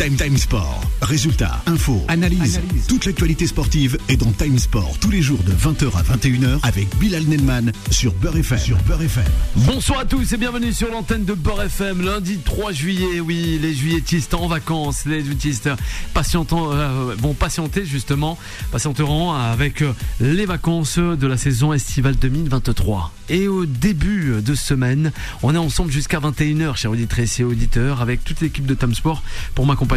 Time Time Sport. Résultats, infos, analyse. Toute l'actualité sportive est dans Time Sport tous les jours de 20h à 21h avec Bilal Nelman sur Beurre FM. Sur Beurre FM. Bonsoir à tous et bienvenue sur l'antenne de Beurre FM. Lundi 3 juillet, oui, les juilletistes en vacances, les juilletistes patientant, euh, vont patienter justement, patienteront avec euh, les vacances de la saison estivale 2023. Et au début de semaine, on est ensemble jusqu'à 21h, chers auditrices et auditeurs, avec toute l'équipe de Time Sport pour m'accompagner.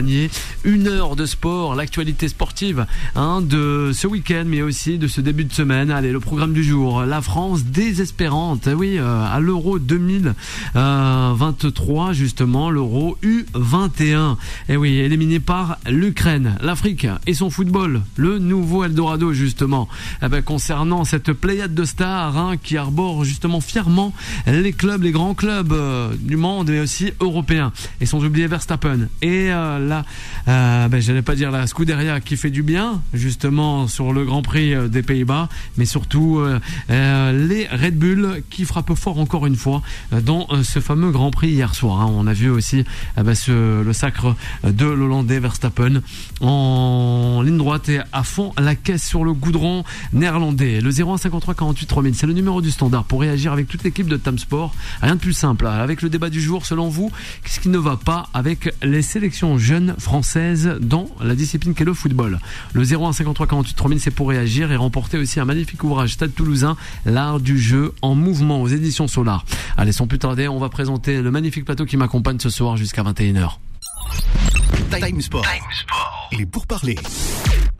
Une heure de sport, l'actualité sportive hein, de ce week-end, mais aussi de ce début de semaine. Allez, le programme du jour. La France désespérante, oui, euh, à l'Euro 2023, justement, l'Euro U21. Et oui, éliminé par l'Ukraine, l'Afrique et son football, le nouveau Eldorado, justement. Eh ben, concernant cette pléiade de stars hein, qui arbore justement fièrement les clubs, les grands clubs euh, du monde, mais aussi européens. Et sans oublier Verstappen. Euh, là, euh, ben, pas dire la Scuderia qui fait du bien, justement, sur le Grand Prix euh, des Pays-Bas, mais surtout euh, euh, les Red Bull qui frappent fort encore une fois dans ce fameux Grand Prix hier soir. hein. On a vu aussi ben, le sacre de l'Hollandais Verstappen en ligne droite et à fond la caisse sur le goudron néerlandais. Le 0153 48 3000, c'est le numéro du standard pour réagir avec toute l'équipe de Tam Sport. Rien de plus simple. hein. Avec le débat du jour, selon vous, qu'est-ce qui ne va pas avec les sélections jeunes françaises dans la discipline qu'est le football Le 0153 48 3000, c'est pour réagir et remporter aussi un magnifique ouvrage Stade Toulousain, l'art du jeu en mouvement aux éditions Solar. Allez, sans plus tarder, on va présenter le magnifique plateau qui m'accompagne ce soir jusqu'à 21h. Time Sport. Et pour parler,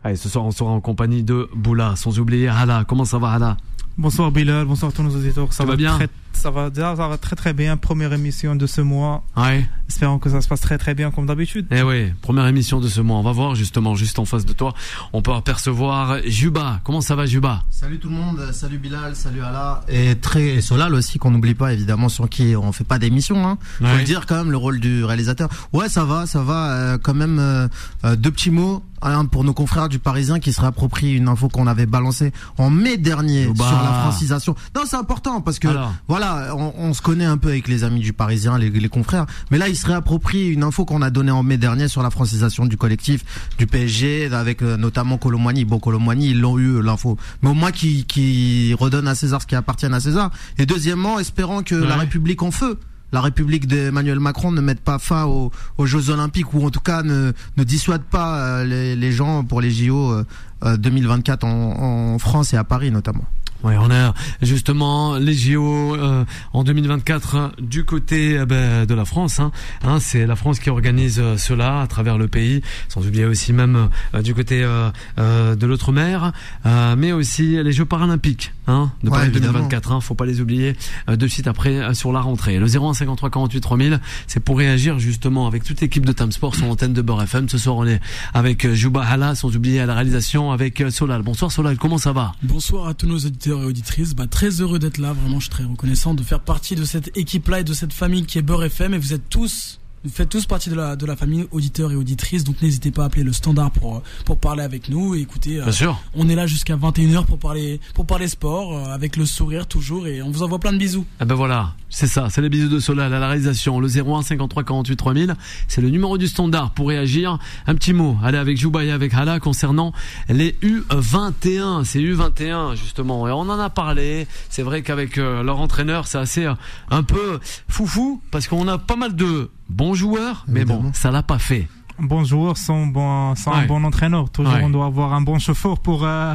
Allez, ce soir, on sera en compagnie de Boula, sans oublier Hala. Comment ça va, Hala Bonsoir Bilal, bonsoir tous nos auditeurs. Ça vas bien? très, ça va, ça va très très bien. Première émission de ce mois. Ouais. Espérons que ça se passe très très bien comme d'habitude. Eh oui, première émission de ce mois. On va voir justement, juste en face de toi, on peut apercevoir Juba. Comment ça va, Juba? Salut tout le monde, salut Bilal, salut Allah et très et Solal aussi qu'on n'oublie pas évidemment sur qui on fait pas d'émission hein. Faut Ouais. le dire quand même le rôle du réalisateur. Ouais, ça va, ça va euh, quand même euh, euh, deux petits mots pour nos confrères du Parisien qui se réapproprient une info qu'on avait balancée en mai dernier Bah. sur la francisation. Non, c'est important parce que Alors. voilà, on, on se connaît un peu avec les amis du Parisien, les, les confrères, mais là, il se réapproprie une info qu'on a donnée en mai dernier sur la francisation du collectif du PSG, avec euh, notamment Colomboigny. Bon, Colomboigny, ils l'ont eu euh, l'info, mais au moins qui qui redonne à César ce qui appartient à César. Et deuxièmement, espérant que la. République en feu. La République d'Emmanuel Macron ne mette pas fin aux, Jeux Olympiques ou en tout cas ne, dissuade pas euh, les, gens pour les JO euh, euh, 2024 en, en France et à Paris notamment. Ouais, on a justement les JO euh, en 2024 hein, du côté euh, ben, de la France. Hein. Hein, c'est la France qui organise euh, cela à travers le pays, sans oublier aussi même euh, du côté euh, euh, de l'outre-mer, euh, mais aussi les Jeux paralympiques hein, de Ouais, Paris évidemment. 2024. Hein, faut pas les oublier euh, de suite après euh, sur la rentrée. Le 0153 48 3000, c'est pour réagir justement avec toute l'équipe de Time Sport sur l'antenne de Beurre FM. Ce soir, on est avec euh, Juba Hala, sans oublier à la réalisation avec euh, Solal. Bonsoir Solal, comment ça va? Bonsoir à tous nos auditeurs et auditrices. Bah, très heureux d'être là. Vraiment, je suis très reconnaissant de faire partie de cette équipe-là et de cette famille qui est Beurre FM. Et vous êtes tous, vous faites tous partie de la, de la famille auditeurs et auditrices. Donc n'hésitez pas à appeler le standard pour, euh, pour parler avec nous. Et écoutez, euh, Bien sûr. on est là jusqu'à 21h pour parler, pour parler sport, euh, avec le sourire toujours. Et on vous envoie plein de bisous. Ah ben voilà, c'est ça, c'est les bisous de Solal à la réalisation. Le 01 53 48 3000, c'est le numéro du standard pour réagir. Un petit mot, allez avec Jouba et avec Hala concernant les U21. C'est U21 justement, et on en a parlé. C'est vrai qu'avec euh, leur entraîneur, c'est assez un peu foufou parce qu'on a pas mal de bons joueurs, mais bon, ça l'a pas fait. Un bon joueur sans, bon, sans Ouais. un bon entraîneur. Toujours, Ouais. on doit avoir un bon chauffeur pour, euh,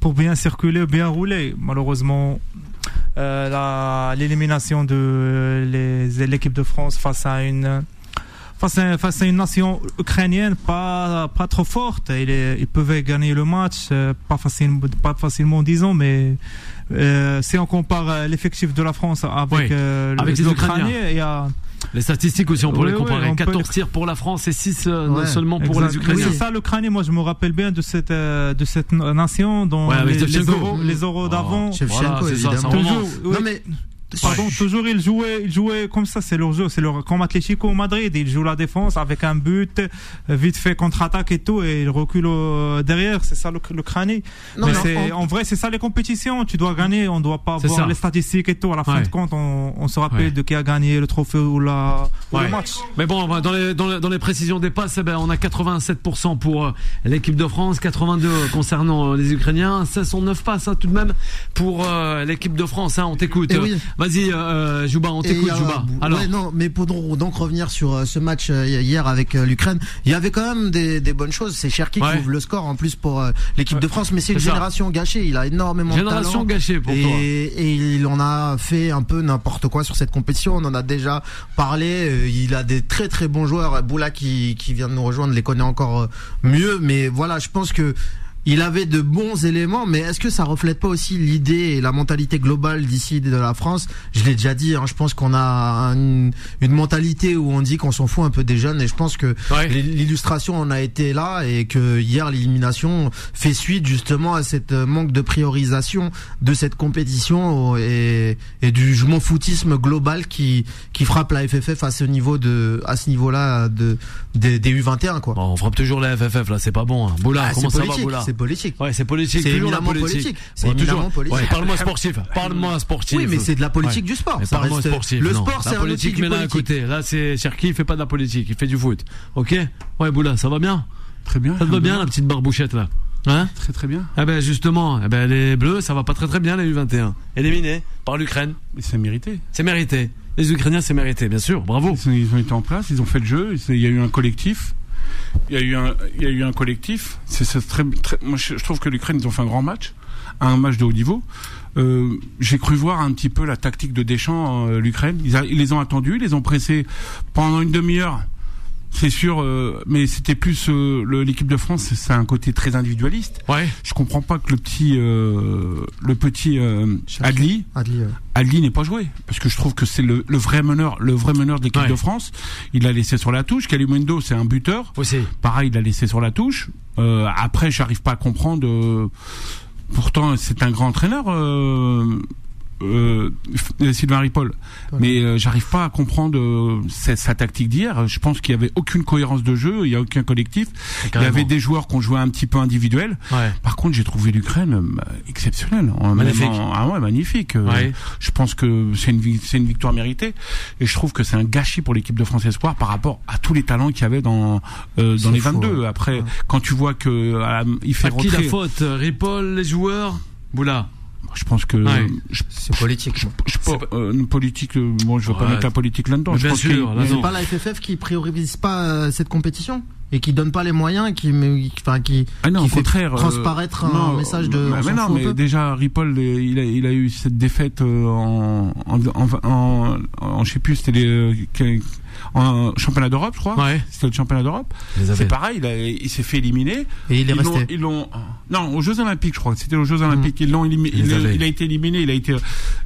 pour bien circuler, bien rouler. Malheureusement, euh, l'élimination de les- l'équipe de France face à une face à, face à une nation ukrainienne pas pas trop forte. Ils, ils pouvaient gagner le match, euh, pas facilement, pas facilement disons, mais euh, si on compare euh, l'effectif de la France avec, Oui, euh, avec les Ukrainiens. il y a Les statistiques aussi, on peut Oui, les oui, comparer. on peut 14 les- tirs pour la France et 6 euh, Ouais, seulement pour Exact. les Ukrainiens. Oui, c'est ça l'Ukraine. Moi, je me rappelle bien de cette euh, de cette nation Ouais, avec les, euros, les euros Oh. d'avant. Voilà, c'est ça. Non mais Pardon, toujours ils jouaient, ils jouaient comme ça, c'est leur jeu, c'est leur comme Atlético Madrid, ils jouent la défense avec un but, euh, vite fait contre-attaque et tout, et ils reculent euh, derrière, c'est ça le, le crâne. Non, Mais mais c'est, en- en vrai, c'est ça les compétitions, tu dois gagner, on doit pas C'est voir ça. les statistiques et tout, à la fin Ouais. de compte, on, on se rappelle Ouais. de qui a gagné le trophée ou, la, ou Ouais. le match. Mais bon, dans les, dans les, dans les précisions des passes, eh ben, on a 87% pour euh, l'équipe de France, 82 concernant les Ukrainiens, 509 passes hein, tout de même pour euh, l'équipe de France. Hein, on t'écoute. Eh oui. Vas-y, euh, Jouba, on t'écoute, euh, Jouba. ouais, Alors, non, mais pour donc revenir sur euh, ce match euh, hier avec euh, l'Ukraine, il y avait quand même des, des bonnes choses. C'est Cherki Ouais. qui ouvre le score en plus pour euh, l'équipe de France, mais c'est une ça. génération gâchée. Il a énormément génération de talent. gâchée pour et, toi. et il en a fait un peu n'importe quoi sur cette compétition. On en a déjà parlé. Euh, Il a des très très bons joueurs. Boula qui, qui vient de nous rejoindre les connaît encore euh, mieux. Mais voilà, je pense que il avait de bons éléments, mais est-ce que ça reflète pas aussi l'idée et la mentalité globale d'ici de la France? Je l'ai déjà dit, hein, je pense qu'on a un- une mentalité où on dit qu'on s'en fout un peu des jeunes, et je pense que Ouais. l'illustration en a été là et que hier l'élimination fait suite justement à cette euh, manque de priorisation de cette compétition et, et du je m'en foutisme global qui qui frappe la FFF à ce niveau de à ce niveau-là de des, des U21 quoi. Bon, on frappe toujours la FFF là, c'est pas bon. Hein. Boula, Ah, comment ça va, Boula c'est politique. Ouais, c'est politique. C'est éminemment politique. politique. C'est éminemment politique. Parle-moi sportif. Parle-moi sportif. Oui, mais c'est de la politique du sport. Parle-moi reste- sportif. Le sport, c'est la un outil politique, du là à politique. côté. Là, c'est Cherki, il fait pas de la politique, il fait du foot. Ok? Ouais, Boula, ça va bien? Très bien. Ça te va bien, la petite barbouchette là? Hein? Très très bien. Ah ben justement, eh ben les Bleus, ça va pas très très bien les U21. Éliminés par l'Ukraine. Mais c'est mérité. C'est mérité. Les Ukrainiens, c'est mérité, bien sûr. Bravo. Ils, ont été en place, ils ont fait le jeu. Il y a eu un collectif. Il y a eu un, collectif. Je, trouve que l'Ukraine ils ont fait un grand match, un match de haut niveau. Euh, J'ai cru voir un petit peu la tactique de Deschamps, euh, l'Ukraine. Ils, ils les ont attendus, ils les ont pressés pendant une demi-heure. C'est sûr, euh, mais c'était plus euh, le- l'équipe de France. C'est un côté très individualiste. Ouais. Je comprends pas que le petit, euh, le petit euh, Adli, Adli, euh, Adli n'est pas joué parce que je trouve que c'est le, le vrai meneur, le vrai meneur de l'équipe Ouais. de France. Il l'a laissé sur la touche. Calimundo, c'est un buteur. Aussi. Pareil, il l'a laissé sur la touche. Euh, après, j'arrive pas à comprendre. euh, pourtant, c'est un grand entraîneur. Euh, Sylvain Ripoll, mais euh, j'arrive pas à comprendre euh, sa, sa tactique d'hier. Je pense qu'il y avait aucune cohérence de jeu, il y a aucun collectif. Il y avait des joueurs qui ont joué un petit peu individuel. Ouais. Par contre, j'ai trouvé l'Ukraine euh, exceptionnelle. Magnifique. en- ah ouais, magnifique. Euh, Ouais. Je pense que c'est une, vi- c'est une victoire méritée. Et je trouve que c'est un gâchis pour l'équipe de France Espoir par rapport à tous les talents qu'il y avait dans, euh, dans les faux, 22. ouais. Après, Ouais. quand tu vois que il fait À qui la faute? Ripoll, les joueurs? Boula. Je pense que Ouais. je, c'est politique. je, je- euh, une politique. euh, Bon, je veux Ouais. pas mettre la politique là-dedans. Je bien pense sûr, là, c'est pas la FFF qui priorise pas euh, cette compétition et qui donne pas les moyens, qui, met- enfin, qui, Ah non, qui au fait contraire, euh, transparaître un non, message de. Mais, non, mais déjà Ripoll, il a, il a eu cette défaite en, en, en, en, en- je sais plus, c'était les, euh, en championnat d'Europe, je crois. Ouais. C'était le championnat d'Europe. C'est pareil, il, a- il s'est fait éliminer. Et il est Ils l'ont- resté. Ils l'ont, non, aux Jeux Olympiques, je crois. C'était aux Jeux Olympiques. Ils l'ont éliminé. Il, a- avaient. il a été éliminé. Il a été,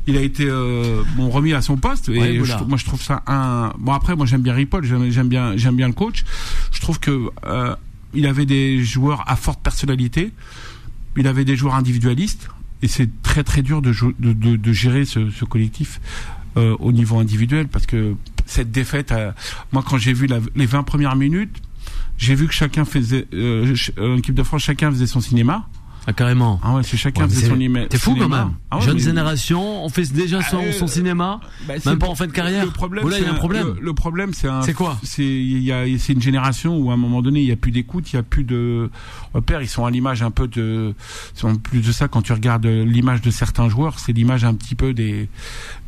il a été euh, bon remis à son poste. Ouais, et voilà. je- moi, je trouve ça un. Bon après, moi, j'aime bien Ripoll. J'aime, bien, j'aime bien le coach. Je trouve que euh, il avait des joueurs à forte personnalité. Il avait des joueurs individualistes. Et c'est très très dur de, jou- de, de, de gérer ce, ce collectif euh, au niveau individuel parce que cette défaite, moi quand j'ai vu la- les 20 premières minutes, j'ai vu que chacun faisait, euh, euh, l'équipe de France, chacun faisait son cinéma. Ah, carrément. Ah ouais, c'est chacun Ouais, faisait son cinéma. T'es fou quand même. Ah ouais, Jeune mais- génération, on fait déjà son, Ah, son euh, cinéma. bah, Même pas en fin de carrière. Le problème, Voilà, il y a c'est un problème. Le, le problème, c'est un. C'est quoi? C'est il y a, c'est une génération où à un moment donné, il y a plus d'écoute, il y a plus de repères. Ils sont à l'image un peu de. En plus de ça, quand tu regardes l'image de certains joueurs, c'est l'image un petit peu des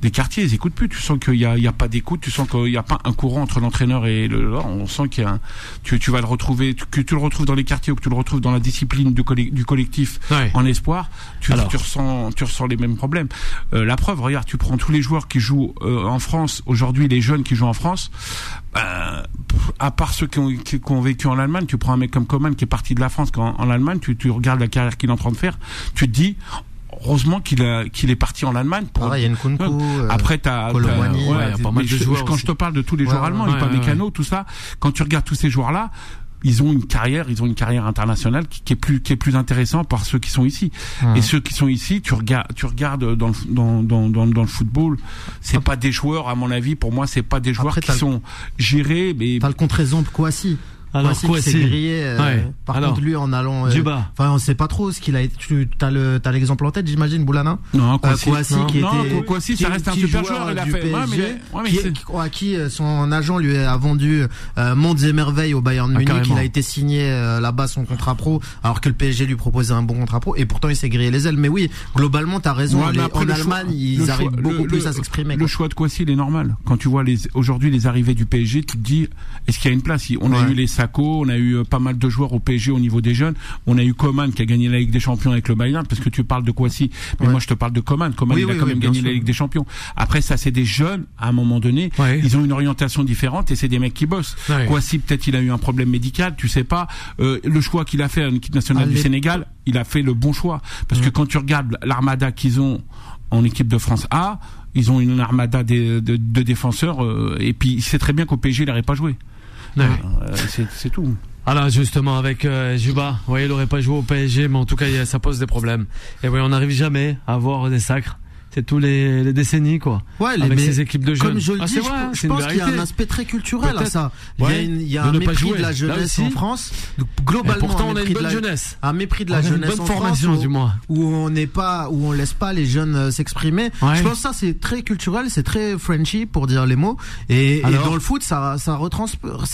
des quartiers. Ils écoutent plus. Tu sens qu'il y a, a pas d'écoute. Tu sens qu'il y a pas un courant entre l'entraîneur et le. On sent qu'il y a. Un, tu, tu vas le retrouver, tu- que tu le retrouves dans les quartiers ou que tu le retrouves dans la discipline du, colle- du collectif Ouais. en espoir, tu, Alors. tu ressens, tu ressens les mêmes problèmes. Euh, la preuve, regarde, tu prends tous les joueurs qui jouent euh, en France aujourd'hui, les jeunes qui jouent en France. euh, à part ceux qui ont, qui, qui ont vécu en Allemagne, tu prends un mec comme Coman qui est parti de la France en, en Allemagne, tu, tu regardes la carrière qu'il est en train de faire, tu te dis. Heureusement qu'il a qu'il est parti en Allemagne pour Pareil, Nkunku. euh, après, t'as, ouais, a pas mal de je- joueurs Quand je te parle de tous les Ouais, joueurs ouais, allemands, ouais, ouais, Mécano, tout ça. Quand tu regardes tous ces joueurs-là, ils ont une carrière, ils ont une carrière internationale qui, qui est plus qui est plus intéressante par ceux qui sont ici. Et ceux qui sont ici, tu regardes tu regardes dans le, dans, dans, dans, dans le football, c'est pas des joueurs à mon avis, pour moi, c'est pas des joueurs Après, qui sont gérés mais T'as le contre-exemple Kouassi. Alors, qui Kouassi. s'est grillé. euh, Ouais. Par Alors, contre, lui, en allant. euh, Djuba. Enfin, on sait pas trop ce qu'il a été. Tu as le, t'as l'exemple en tête, j'imagine, Boulana? non, Euh, Kouassi, non. qui non, était. Kouassi, ça reste un super joueur joueur, il a du fait ouais, mais, PSG, ouais, mais qui, c'est- qui- à qui euh, son agent lui a vendu euh, mondes et merveilles au Bayern Ah, Munich. il a été signé euh, là-bas son contrat pro, alors que le PSG lui proposait un bon contrat pro, et pourtant il s'est grillé les ailes. Mais oui, globalement, t'as raison. Ouais, les- après, en le Allemagne, choix- ils arrivent choix- beaucoup le- plus le- à s'exprimer. Le quoi. choix de Kouassi, il est normal. Quand tu vois les aujourd'hui les arrivées du PSG, tu te dis est-ce qu'il y a une place? On a eu les On a eu euh, pas mal de joueurs au PSG au niveau des jeunes. On a eu Coman qui a gagné la Ligue des Champions avec le Bayern parce que tu parles de Kouassi, mais Ouais. moi je te parle de Coman. Coman Oui, il a quand oui, même gagné sûr. la Ligue des Champions. Après ça c'est des jeunes à un moment donné, Ouais. ils ont une orientation différente et c'est des mecs qui bossent. Ouais. Kouassi peut-être il a eu un problème médical, tu sais pas. Euh, le choix qu'il a fait à l'équipe nationale du Sénégal, il a fait le bon choix parce que quand tu regardes l'armada qu'ils ont en équipe de France A, ils ont une armada de défenseurs euh, et puis il sait très bien qu'au PSG il n'aurait pas joué. Ouais. Euh, c'est tout. Alors justement avec euh, Juba, vous voyez, il aurait pas joué au PSG, mais en tout cas ça pose des problèmes. Et oui, on n'arrive jamais à avoir des sacres. C'est tous les, les décennies quoi. Ouais, les- avec ces équipes de jeunes. Comme je le Ah, dis, je, une pense qu'il y a un aspect très culturel à ça. Il y a, Ouais, une- il y a de un mépris de la jeunesse en France. Globalement, pourtant on a une bonne la- jeunesse. un mépris de la une jeunesse bonne en formation France, du moins. où on n'est pas où on laisse pas les jeunes euh, s'exprimer je pense que ça c'est très culturel c'est très Frenchy pour dire les mots et, dans le foot ça ça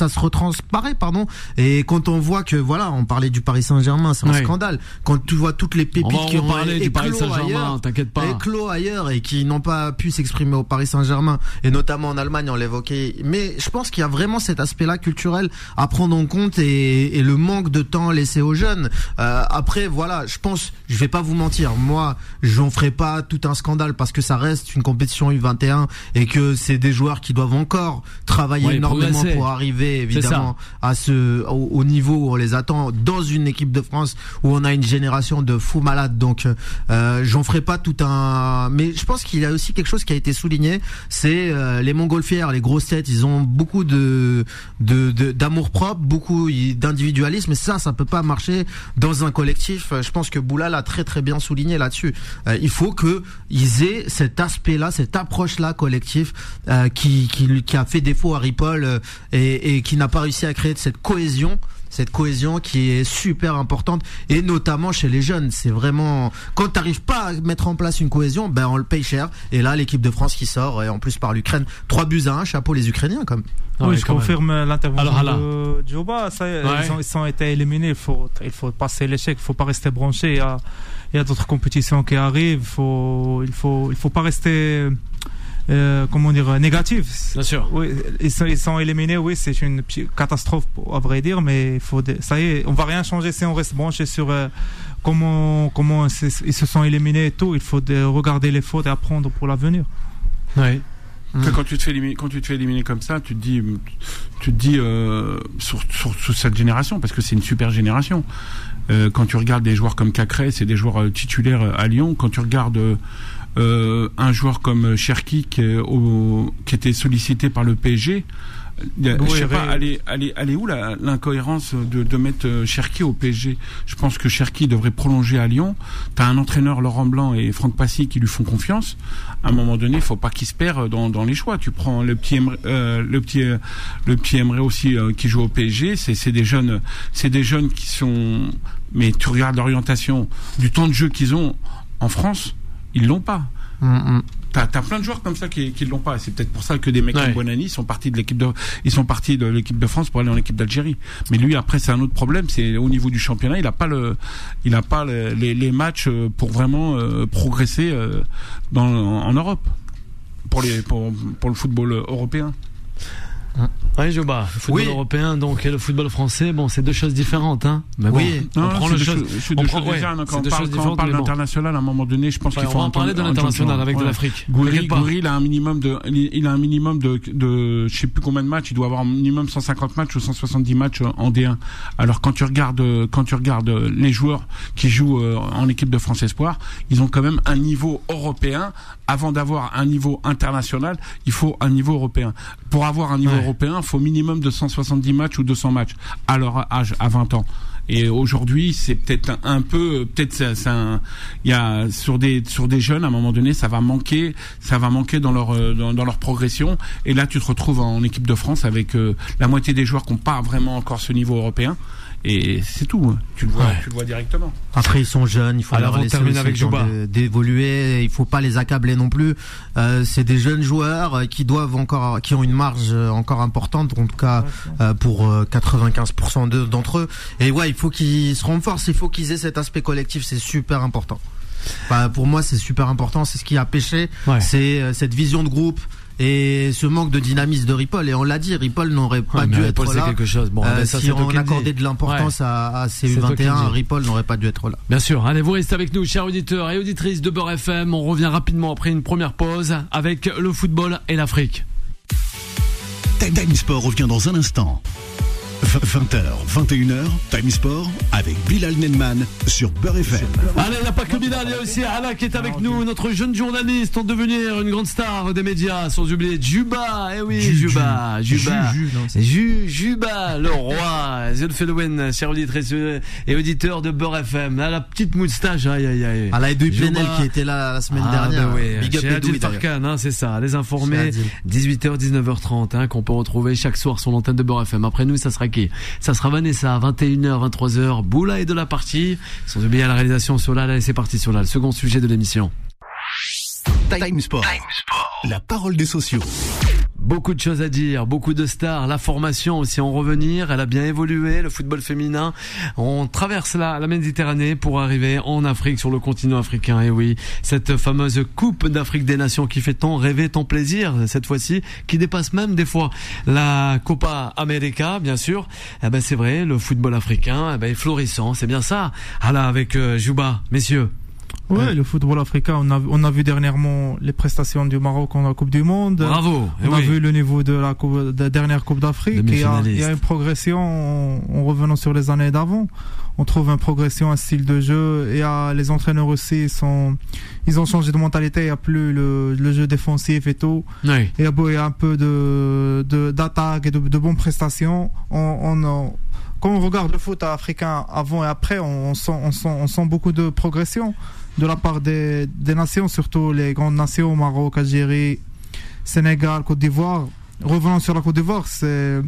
se retransparaît pardon et quand on voit que voilà on parlait du Paris Saint-Germain c'est un scandale quand tu vois toutes les pépites On qui ont reparler du Paris Saint-Germain, t'inquiète pas. éclos ailleurs et qui n'ont pas pu s'exprimer au Paris Saint-Germain et notamment en Allemagne on l'évoquait. Mais je pense qu'il y a vraiment cet aspect-là culturel à prendre en compte et, et le manque de temps laissé aux jeunes. Euh, après voilà je pense je vais pas vous mentir moi j'en ferai pas tout un scandale parce que ça reste une compétition U21 et que c'est des joueurs qui doivent encore travailler Ouais, énormément pour arriver évidemment à ce au, au niveau où on les attend dans une équipe de France où on a une génération de fous malades. Donc euh, j'en ferai pas tout un mais je pense qu'il y a aussi quelque chose qui a été souligné c'est euh, les montgolfières les grosses têtes ils ont beaucoup de de de- d'amour propre beaucoup d'individualisme et ça ça peut pas marcher dans un collectif. Euh, je pense que Boulal a très très bien souligné là-dessus. Euh, il faut que ils aient cet aspect là cette approche là collectif euh, qui, qui a fait défaut à Ripoll et, et qui n'a pas réussi à créer cette cohésion cette cohésion qui est super importante et notamment chez les jeunes c'est vraiment quand t'arrives pas à mettre en place une cohésion ben on le paye cher et là l'équipe de France qui sort et en plus par l'Ukraine trois buts à un chapeau les Ukrainiens comme Ah ouais, oui, je confirme l'intervention Alors, Hala. de Djoba. Ça, Ouais. ils, ont, ils ont été éliminés. Il faut, il faut passer l'échec. Il faut pas rester branché. Il y a, il y a d'autres compétitions qui arrivent. Il faut, il faut, il faut pas rester, euh, comment dire, négatif. Bien sûr. Oui, ils sont, ils sont éliminés. Oui, c'est une catastrophe, à vrai dire. Mais faut, ça y est, on va rien changer si on reste branché sur euh, comment, comment ils se sont éliminés et tout. Il faut de- regarder les fautes et apprendre pour l'avenir. Ouais. Que quand tu te fais éliminer, quand tu te fais éliminer comme ça, tu te dis, tu te dis euh, sur, sur, sur cette génération parce que c'est une super génération. Euh, quand tu regardes des joueurs comme Cacré, c'est des joueurs euh, titulaires à Lyon. Quand tu regardes euh, euh, un joueur comme Cherki qui, au- qui était sollicité par le PSG. Oui, je sais pas, elle est, elle est, elle est où l'incohérence de, de mettre euh, Cherki au PSG Je pense que Cherki devrait prolonger à Lyon. T'as un entraîneur Laurent Blanc et Franck Passy qui lui font confiance. À un moment donné, il faut pas qu'il se perd dans, dans les choix. Tu prends le petit, Emre- euh, le petit, euh, le petit Emre aussi euh, qui joue au PSG. C'est, c'est des jeunes, c'est des jeunes qui sont. Mais tu regardes l'orientation du temps de jeu qu'ils ont en France, ils l'ont pas. T'as as plein de joueurs comme ça qui qui l'ont pas. C'est peut-être pour ça que des mecs Ouais. comme Bonani sont partis de l'équipe de ils sont partis de l'équipe de France pour aller en équipe d'Algérie. Mais lui après c'est un autre problème. C'est au niveau du championnat, il a pas le il a pas le- les, les matchs euh, pour vraiment euh, progresser euh, dans en, en Europe pour les pour, pour le football européen. Ouais, Joba, le football Oui. européen donc et le football français, bon, c'est deux choses différentes, hein. Mais bon, Oui. on Non, prend le chose. c'est deux choses différentes. Quand on parle, d'international, à un moment donné, je pense Ouais, qu'il on faut va en parler de l'international avec de l'Afrique. Pas. Gouiri, il a un minimum de, il a un minimum de, de, je sais plus combien de matchs, il doit avoir un minimum 150 matchs ou 170 matchs en D1. Alors quand tu regardes, quand tu regardes les joueurs qui jouent euh, en équipe de France Espoir, ils ont quand même un niveau européen. Avant d'avoir un niveau international, il faut un niveau européen. Pour avoir un niveau Ouais. Européen, faut minimum de 170 matchs ou 200 matchs à leur âge, à 20 ans. Et aujourd'hui, c'est peut-être un, peu, peut-être ça, y a sur des sur des jeunes à un moment donné, ça va manquer, ça va manquer dans leur euh, dans leur progression. Et là, tu te retrouves en équipe de France avec euh, la moitié des joueurs qui n'ont pas vraiment encore ce niveau européen. Et c'est tout. hein. Tu le vois, Ouais. tu le vois directement. Après, ils sont jeunes, il faut Alors, leur laisser avec d'évoluer. Il faut pas les accabler non plus. Euh, c'est des jeunes joueurs euh, qui doivent encore, qui ont une marge euh, encore importante, en tout cas euh, pour euh, 95% de- d'entre eux. Et ouais, il faut qu'ils se renforcent. Il faut qu'ils aient cet aspect collectif. C'est super important. Bah, pour moi, c'est super important. C'est ce qui a pêché. Ouais. C'est euh, cette vision de groupe. Et ce manque de dynamisme de Ripoll, et on l'a dit, Ripoll n'aurait pas Ouais, dû être là. quelque chose. Bon, Euh, ben, ça, si on accordait de l'importance à, à ces C'est toi qui le U21, dis. Ripoll n'aurait pas dû être là. Bien sûr, allez, vous restez avec nous, chers auditeurs et auditrices de Beurre FM. On revient rapidement après une première pause avec le football et l'Afrique. Time Sport revient dans un instant. 20h, 21h, Time Sport avec Bilal Nenman sur Beurre FM. Allez, il n'y a pas que Bilal, il y a aussi Ala qui est avec nous, notre jeune journaliste en devenir une grande star des médias, sans oublier Juba, eh oui, Ju- Juba, Ju- Juba, Ju- non, Juba, le roi, Zelfelowen, cher auditrice et auditeur de Beurre FM, là, la petite moustache, aïe, aïe, aïe. À la Edoui. Plenel qui était là la semaine Ah, dernière. bah oui. Big up Edoui. Farkan, hein, c'est ça, les informés. Adil. 18h, 19h30, hein, qu'on peut retrouver chaque soir sur l'antenne de Beurre FM. Après nous, ça sera qui Ça sera Vanessa, 21h, 23h. Boula est de la partie. Sans oublier la réalisation sur là, et c'est parti. Le second sujet de l'émission. Time Sport. La parole des sociaux. Beaucoup de choses à dire, beaucoup de stars, la formation aussi en revenir, elle a bien évolué, le football féminin. On traverse la, la Méditerranée pour arriver en Afrique, sur le continent africain. Et oui, cette fameuse Coupe d'Afrique des Nations qui fait tant rêver, tant plaisir, cette fois-ci, qui dépasse même des fois la Copa América, bien sûr. Eh ben c'est vrai, le football africain eh ben, est florissant, c'est bien ça. Ah là, avec euh, Jouba, messieurs. Ouais, le football africain, on a, on a vu dernièrement les prestations du Maroc en la Coupe du Monde. Bravo. Eh On a oui. vu le niveau de la, coupe- de la dernière Coupe d'Afrique. et Il a- il y a une progression en, en revenant sur les années d'avant. On trouve une progression, un style de jeu. Et à, les entraîneurs aussi sont, ils ont changé de mentalité. Il n'y a plus le, le jeu défensif et tout. Oui. A, beau- il y a un peu de, de, d'attaque et de, de bonnes prestations. On, on, on- quand on regarde le foot africain avant et après, on, on sent, on, sent, on sent beaucoup de progression de la part des, des nations, surtout les grandes nations, Maroc, Algérie, Sénégal, Côte d'Ivoire. Revenons sur la Côte d'Ivoire, c'est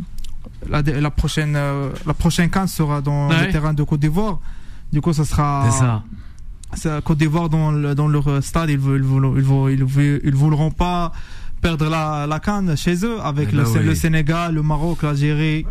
la, la prochaine euh, la prochaine CAN sera dans Ouais. le terrain de Côte d'Ivoire. Du coup, ça sera C'est ça. c'est Côte d'Ivoire dans, le- dans leur stade, ils ne ils ils ils voudront- ils voudront pas perdre la, la canne chez eux avec Eh le, ben oui. le Sénégal, le Maroc, l'Algérie.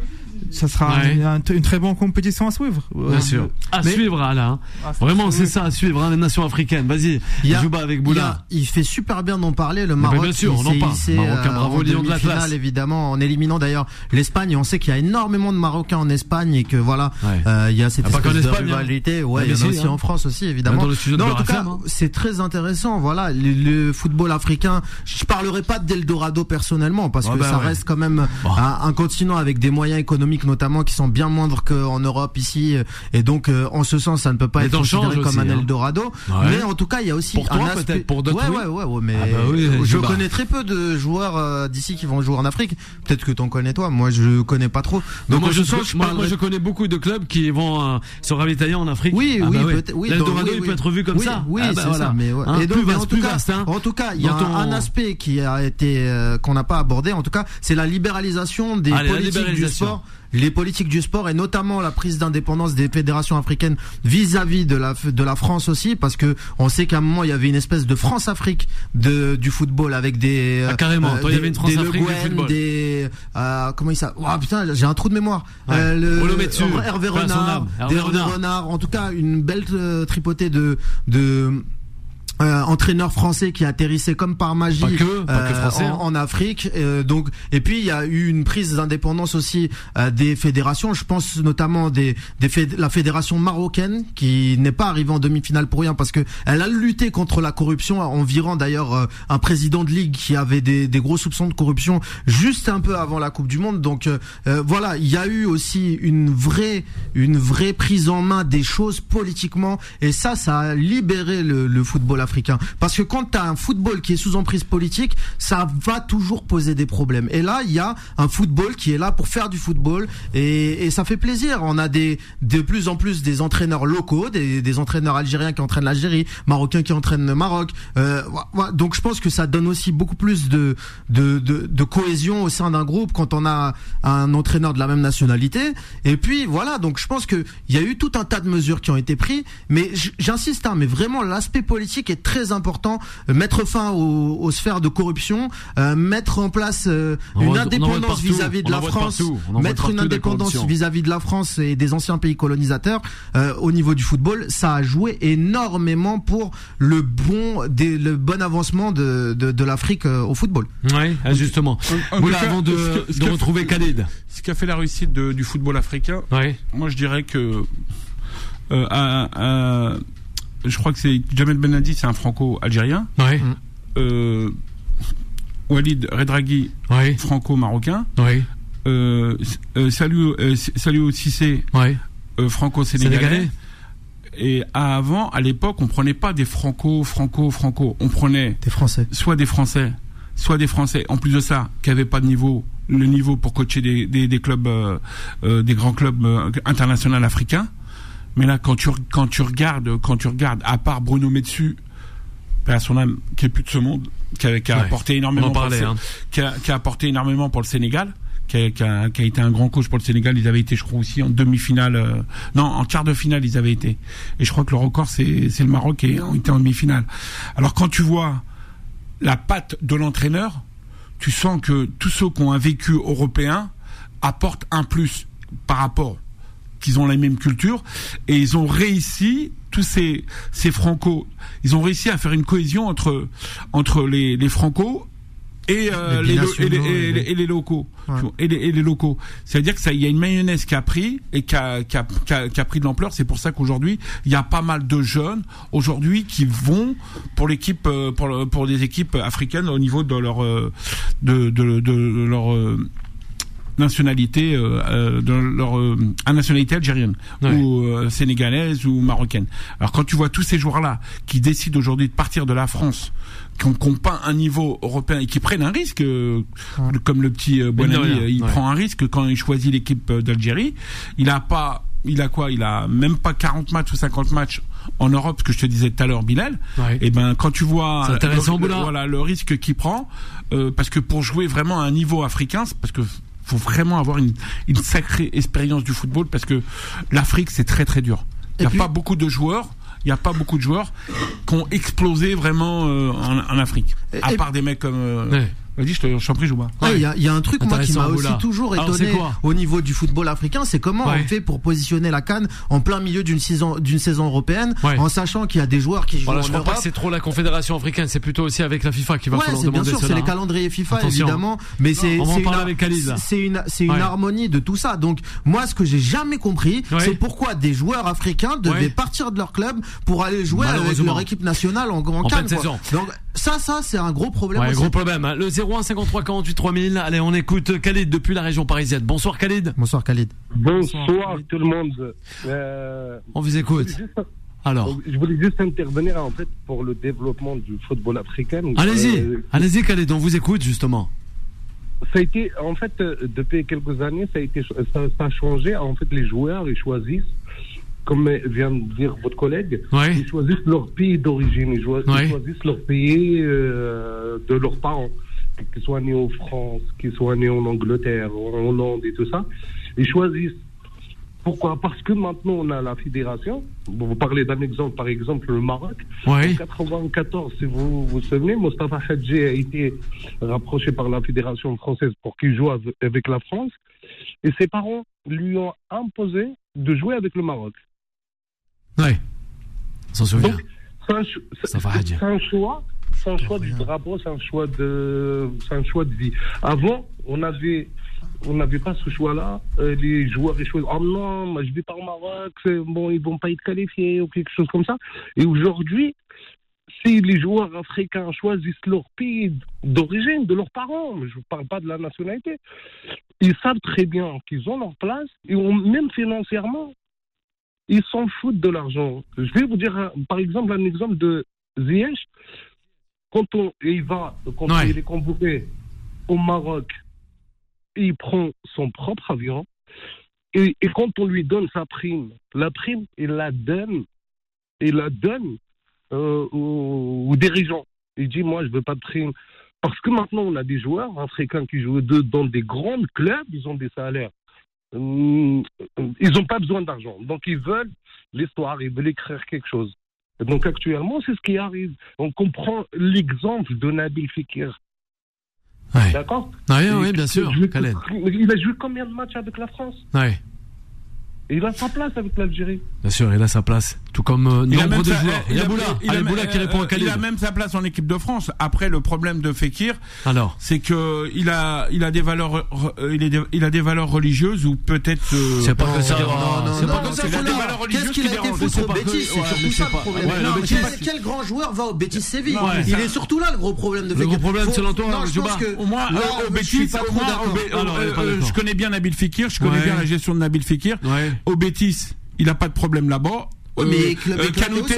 Ça sera Ouais. une, très bonne compétition à suivre. Bien Euh, sûr. À mais- suivre, Alain. Ah, Vraiment, c'est ça à suivre, hein, les nations africaines. Vas-y, Jouba avec Boula. a- il fait super bien d'en parler, le Mais Maroc. bien sûr, on en parle. Marocain, euh, bravo, en Lion de l'Atlas. demi-finale, évidemment, en éliminant d'ailleurs l'Espagne. Et on sait qu'il y a énormément de Marocains en Espagne et que voilà, Ouais. euh, il y a cette Ah, pas qu'en espèce de Espagne, hein. rivalité. Ouais, Ah, il y en a si, aussi hein. en France aussi, évidemment. Dans le studio de non, en tout cas, hein. c'est très intéressant. Voilà, le, le football africain. Je parlerai pas d'Eldorado personnellement parce Ah que bah ça reste quand même un, un continent avec des moyens économiques notamment qui sont bien moindres qu'en Europe ici. Et donc, euh, en ce sens, ça ne peut pas Les être considéré comme aussi, un hein. Eldorado. Ouais. Mais en tout cas, il y a aussi Pour un toi, aspect- peut-être, pour d'autres, ouais, oui. ouais, ouais, ouais, mais Ah bah oui, je Juba. connais très peu de joueurs euh, d'ici qui vont jouer en Afrique. Peut-être que t'en connais toi. Moi, je connais pas trop. Donc moi, en je, sens, je moi, je connais beaucoup de clubs qui vont euh, se ravitailler en Afrique. Oui, Ah oui, bah. Oui, L'Eldorado, donc, oui, il oui. peut être vu comme ça. Oui, Ah bah c'est ça. Mais ouais. Hein, et donc, en tout cas, hein. en tout cas, il y a un, aspect qui a été qu'on n'a pas abordé. En tout cas, c'est la libéralisation des politiques du sport. Les politiques du sport et notamment la prise d'indépendance des fédérations africaines vis-à-vis de la de la France aussi, parce que on sait qu'à un moment il y avait une espèce de France-Afrique de du football avec des Ah, carrément. Toi, il y des- avait une des du Guen, football. des euh, comment il s'appelle? Oh, putain j'ai un trou de mémoire Ouais. Euh, le. Hervé Renard des Hervé Renard. Renard. en tout cas une belle euh, tripotée de de euh, entraîneur français qui atterrissait comme par magie Pas que, pas que euh, français, en, hein. en Afrique. Euh, donc et puis il y a eu une prise d'indépendance aussi euh, des fédérations. Je pense notamment des, des féd- la fédération marocaine qui n'est pas arrivée en demi-finale pour rien parce que elle a lutté contre la corruption. En virant d'ailleurs euh, un président de ligue qui avait des, des gros soupçons de corruption juste un peu avant la Coupe du Monde. Donc euh, voilà il y a eu aussi une vraie une vraie prise en main des choses politiquement. Et ça ça a libéré le, le football africain Parce que quand tu as un football qui est sous emprise politique, ça va toujours poser des problèmes. Et là, il y a un football qui est là pour faire du football et, et ça fait plaisir. On a des de plus en plus des entraîneurs locaux, des, des entraîneurs algériens qui entraînent l'Algérie, marocains qui entraînent le Maroc. Euh, donc je pense que ça donne aussi beaucoup plus de de, de, de cohésion au sein d'un groupe quand on a un entraîneur de la même nationalité. Et puis voilà, donc je pense que il y a eu tout un tas de mesures qui ont été prises, mais j'insiste, hein, mais vraiment l'aspect politique est très important. Euh, Mettre fin aux, aux sphères de corruption, euh, mettre en place euh, une voit- indépendance vis-à-vis de la France, mettre une indépendance vis-à-vis de la France et des anciens pays colonisateurs euh, au niveau du football, ça a joué énormément pour le bon, des, le bon avancement de, de, de l'Afrique euh, au football. Oui, justement. En- cas, avant de, ce que- ce de retrouver Khalid. Ce qui a fait la réussite de- du football africain, Oui. moi je dirais que euh, à- à- je crois que c'est Jamel Benadi, c'est un franco-algérien. Oui. Euh, Walid Redraghi, franco-marocain. Oui. Euh, euh, Salou euh, Salou Cissé, euh, franco-sénégalais. Sénégalais. Et avant, à l'époque, on prenait pas des franco, franco, franco. On prenait français. soit des Français, soit des Français, en plus de ça, qui n'avaient pas de niveau, le niveau pour coacher des, des, des clubs, euh, euh, des grands clubs euh, internationaux africains. Mais là, quand tu, quand tu regardes, quand tu regardes, à part Bruno Metsu, paix à son âme, qui est plus de ce monde, qui a, qui a Ouais. apporté énormément, en pour le Hein. qui, a, qui a apporté énormément pour le Sénégal. Qui a, qui, a, qui a été un grand coach pour le Sénégal. Ils avaient été, je crois, aussi en demi-finale. euh, non, en quart de finale, ils avaient été. Et je crois que le record, c'est le Maroc qui ont été en demi-finale. Alors quand tu vois la patte de l'entraîneur, tu sens que tous ceux qui ont un vécu européen apportent un plus par rapport qu'ils ont la même culture et ils ont réussi tous ces ces franco ils ont réussi à faire une cohésion entre entre les les franco et, euh, Les et, les, et locaux. Ouais. et, les, et les locaux. C'est à dire que ça il y a une mayonnaise qui a pris et qui a, qui a, qui a, qui a pris de l'ampleur. C'est pour ça qu'aujourd'hui il y a pas mal de jeunes aujourd'hui qui vont pour l'équipe euh, pour le- pour des équipes africaines au niveau de leur euh, de, de, de leur euh, nationalité euh, euh, de leur euh, à nationalité algérienne Ouais. ou sénégalaise ou marocaine. Alors quand tu vois tous ces joueurs-là qui décident aujourd'hui de partir de la France, qui ont, qui ont pas un niveau européen et qui prennent un risque, euh, Ouais. comme le petit euh, rien, il ouais. prend un risque quand il choisit l'équipe d'Algérie. Il a pas il a quoi? Il a même pas 40 matchs ou 50 matchs en Europe, ce que je te disais tout à l'heure, Bilal. Ouais. Et ben quand tu vois le, voilà le risque qu'il prend, euh, parce que pour jouer vraiment à un niveau africain, parce que faut vraiment avoir une, une sacrée expérience du football, parce que l'Afrique c'est très très dur. Il n'y a puis- pas beaucoup de joueurs. Il n'y a pas beaucoup de joueurs qui ont explosé vraiment euh, en, en Afrique. À Et- part des mecs comme. euh, Ouais. Vas-y, je te- je t'en prie, Jouba. Ah, Il y, a, il y a un truc moi qui m'a aussi toujours étonné au niveau du football africain, c'est comment Ouais. on fait pour positionner la canne en plein milieu d'une saison d'une saison européenne, Ouais. en sachant qu'il y a des joueurs qui jouent Voilà, en je crois pas Europe. que c'est trop la Confédération africaine, c'est plutôt aussi avec la FIFA qu'il va Ouais, falloir c'est bien demander sûr, c'est les hein. calendriers FIFA Attention. évidemment, mais c'est on va en c'est une, c'est une harmonie de tout ça. Donc moi, ce que j'ai jamais compris, c'est pourquoi des joueurs africains devaient partir de leur club pour aller jouer avec leur équipe nationale en, en, En Cannes, ça, ça, c'est un gros problème. Ouais, aussi. gros problème. hein. Le 01 53 48 3000. Allez, on écoute Khalid depuis la région parisienne. Bonsoir Khalid. Bonsoir Khalid. Bonsoir tout le monde. Euh, On vous écoute. je voulais juste- Alors, je voulais juste intervenir en fait pour le développement du football africain. allez-y. Euh, Allez-y Khalid, on vous écoute justement. ça a été en fait euh, depuis quelques années ça a été ça, ça a changé. En fait, les joueurs ils choisissent, comme vient de dire votre collègue, Ouais. ils choisissent leur pays d'origine, ils, choisissent leur pays euh, de leurs parents, qu'ils soient nés en France, qu'ils soient nés en Angleterre, en Hollande et tout ça. Ils choisissent. Pourquoi? Parce que maintenant on a la fédération. Vous parlez d'un exemple, par exemple le Maroc. Ouais. En 94, si vous vous souvenez, Mostafa Hadji a été rapproché par la fédération française pour qu'il joue av- avec la France. Et ses parents lui ont imposé de jouer avec le Maroc. Ouais. On s'en souvient. C'est un, choix. Un choix du drapeau, c'est un choix de, un choix de vie. Avant, on avait, on n'avait pas ce choix-là. Euh, les joueurs ils choisissent, oh non, moi je vais pas au Maroc, bon, ils vont pas être qualifiés ou quelque chose comme ça. Et aujourd'hui, si les joueurs africains choisissent leur pays d'origine, de leurs parents, mais je ne parle pas de la nationalité, ils savent très bien qu'ils ont leur place, et ont, même financièrement, ils s'en foutent de l'argent. Je vais vous dire, un- par exemple, un exemple de Ziyech, quand on, il va, quand Ouais. il est convoqué au Maroc, il prend son propre avion. Et, et quand on lui donne sa prime, la prime, il la donne, il la donne euh, aux, aux dirigeants. Il dit, moi, je veux pas de prime. Parce que maintenant, on a des joueurs africains qui jouent de- dans des grands clubs, ils ont des salaires. Hum, Ils n'ont pas besoin d'argent. Donc, ils veulent l'histoire, ils veulent écrire quelque chose. Et donc, actuellement, c'est ce qui arrive. On comprend l'exemple de Nabil Fekir. Ouais. D'accord? Et ouais, bien sûr, il- a joué combien de matchs avec la France? Ouais. Et il a sa place avec l'Algérie. Bien sûr, il a sa place. Tout comme euh, Il a nombre même de sa- joueurs. il a- il a Allez, Boula qui répond à euh, Khaled. Il a même sa place en équipe de France. Après, le problème de Fekir, Alors, c'est que il a, il a des valeurs, euh, il, est des- il a des valeurs religieuses ou peut-être. euh, c'est pas que ça. Non, non, c'est non, pas que ça. il a pas des là. valeurs religieuses Qu'est-ce qu'il qui a été foutre au C'est surtout ça le problème. le quel, grand joueur va au Bétis Séville Il est surtout là le gros problème de Le Fekir. gros problème, selon toi, non, je Juba pense que Au moins, au euh, d'accord. je connais bien Nabil Fekir, je connais bien la gestion de Nabil Fekir. Au Bétis, il a pas de problème là-bas. Mais euh, Canouté,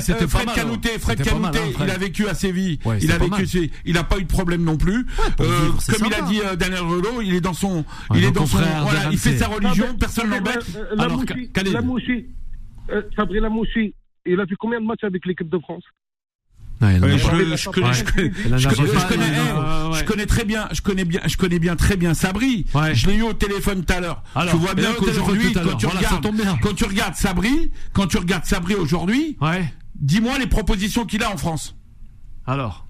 c'était pas Fred mal. Canouté, hein. Fred Canouté, il a vécu à Séville, Ouais, il a pas vécu, il a pas eu de problème non plus. Euh, comme il a dit euh, Daniel Relo, il est dans son, Ouais, il est dans son, voilà, il fait sa religion, personne l'embête. Alors, la Mouchi, Sabri Lamouchi, il a fait combien de matchs avec l'équipe de France? Je, connais, très bien, je connais bien, je connais bien très bien Sabri. Ouais. Je l'ai eu au téléphone tout à l'heure. Tu vois bien qu'aujourd'hui, quand tu Voilà, regardes, tombe bien. quand tu regardes Sabri, quand tu regardes Sabri aujourd'hui, Ouais. dis-moi les propositions qu'il a en France. Alors.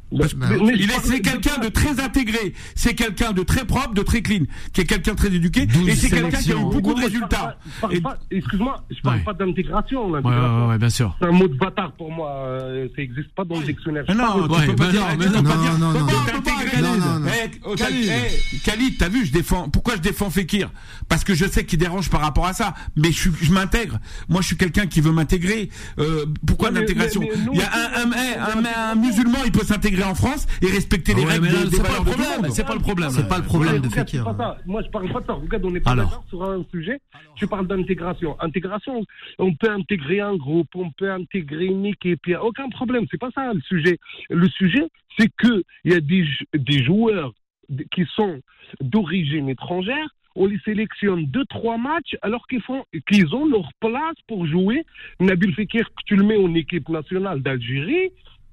C'est quelqu'un de très intégré, c'est quelqu'un de très propre, de très clean, qui est quelqu'un de très éduqué, et c'est quelqu'un qui a eu beaucoup de résultats. Excuse-moi, je parle pas d'intégration. Ouais, ouais, bien sûr. C'est un mot de bâtard pour moi. euh, Ça n'existe pas dans le dictionnaire. Non, tu peux pas dire, non, tu mais peux non. pas Non, dire, non, faut non. pas Non, t'intégrer. non, non, non. Oh, Khalid, t'as vu, je défends, pourquoi je défends Fekir? Parce que je sais qu'il dérange par rapport à ça. Mais je m'intègre. Moi, je suis quelqu'un qui veut m'intégrer. Euh, pourquoi l'intégration? Il y a un musulman, il peut s'intégrer en France et respecter les règles des, des c'est pas valeurs le de. C'est pas le problème. C'est pas le problème de Fekir. Moi, je parle pas de ça. Regarde, on est pas d'accord sur un sujet. Tu parles d'intégration. Intégration, on peut intégrer un groupe, on peut intégrer une équipe. Il n'y a aucun problème. C'est pas ça le sujet. Le sujet, c'est que il y a des, des joueurs qui sont d'origine étrangère. On les sélectionne deux, trois matchs alors qu'ils font, qu'ils ont leur place pour jouer. Nabil Fekir, tu le mets en équipe nationale d'Algérie,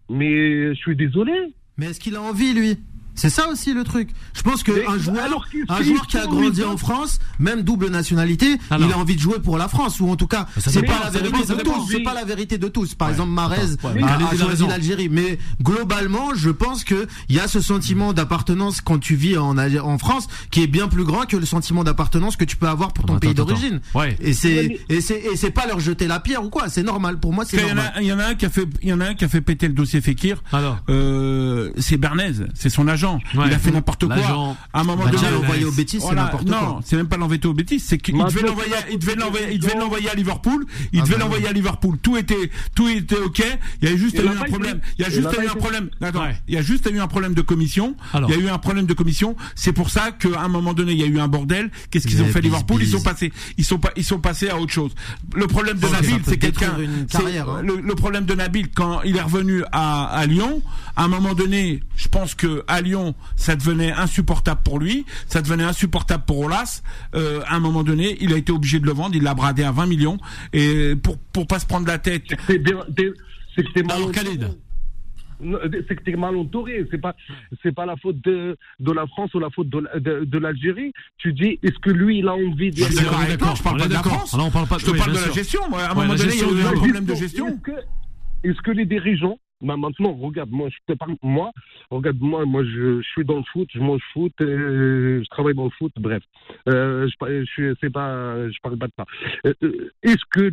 mais je suis désolé. Mais est-ce qu'il a envie, lui? C'est ça aussi le truc. Je pense qu'un joueur, un joueur qui a grandi il en France, même double nationalité, Alors. il a envie de jouer pour la France ou en tout cas, c'est dépend, pas la vérité de tous. C'est pas la vérité de tous. Par Ouais. exemple, Marez Ouais, mais a, choisi l'Algérie, mais globalement, je pense que il y a ce sentiment d'appartenance quand tu vis en, en France qui est bien plus grand que le sentiment d'appartenance que tu peux avoir pour ton Attends, pays attends, d'origine. Ouais. Et c'est et c'est et c'est pas leur jeter la pierre ou quoi. C'est normal. Pour moi, c'est Il y, en normal. a, il y en a un qui a fait, il y en a un qui a fait péter le dossier Fekir. Alors. Euh, c'est Bernays, c'est son agent. Ouais. Il a fait n'importe quoi. L'agent. À un moment Bah, donné, l'envoyer au Bétis, c'est Voilà, n'importe non, quoi. c'est même pas l'envoyer au Bétis, c'est qu'il devait l'envoyer, il devait l'envoyer, il devait l'envoyer à Liverpool, il Ah devait bah l'envoyer à Liverpool. Tout était, tout était ok. Il y a juste eu un problème. Il y a juste eu un problème. Il y a juste eu un problème de commission. Alors. Il y a eu un problème de commission. C'est pour ça qu'à un moment donné, il y a eu un bordel. Qu'est-ce qu'ils ont fait Liverpool? Ils sont passés, ils sont pas, ils sont passés à autre chose. Le problème de Nabil, c'est quelqu'un, hein. le, problème de Nabil quand il est revenu à, à Lyon, à un moment donné, je pense que à Lyon, ça devenait insupportable pour lui, ça devenait insupportable pour Olas. Euh, à un moment donné, il a été obligé de le vendre, il l'a bradé à 20 millions et pour pour pas se prendre la tête. C'est c'est que t'es mal Alors, entouré. C'est que t'es mal entouré. C'est pas, c'est pas la faute de, de la France ou la faute de, de, de l'Algérie. Tu dis, est-ce que lui, il a envie d'y aller d'accord je parle pas de la. France. Alors, on parle pas- je te oui, parle de la gestion. Moi, à un Ouais, moment donné, il y a eu un problème de Est-ce gestion. que, est-ce que les dirigeants, bah maintenant, regarde, moi, je te parle, moi, regarde, moi, moi, je, suis dans le foot, je mange foot, je travaille dans le foot, bref. Euh, je, je parle pas de ça. Euh, euh, est-ce que,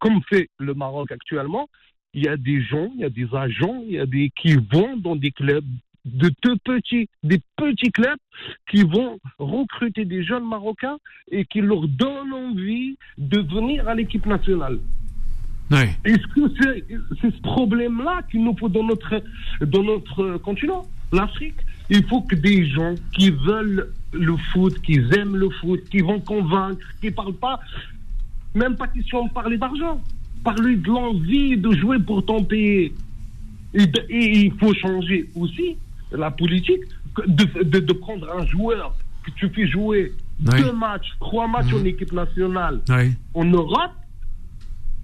comme fait le Maroc actuellement, il y a des gens, il y a des agents, il y a des qui vont dans des clubs de tout petits, des petits clubs qui vont recruter des jeunes Marocains et qui leur donnent envie de venir à l'équipe nationale? Est-ce que c'est c'est ce problème-là qu'il nous faut dans notre, dans notre continent, l'Afrique? Il faut que des gens qui veulent le foot, qui aiment le foot, qui vont convaincre, qui ne parlent pas, même pas question de parler d'argent. parler de l'envie de jouer pour ton pays. Et, il faut changer aussi la politique que de, de- de prendre un joueur que tu fais jouer Oui. deux matchs, trois matchs en équipe nationale Oui. en Europe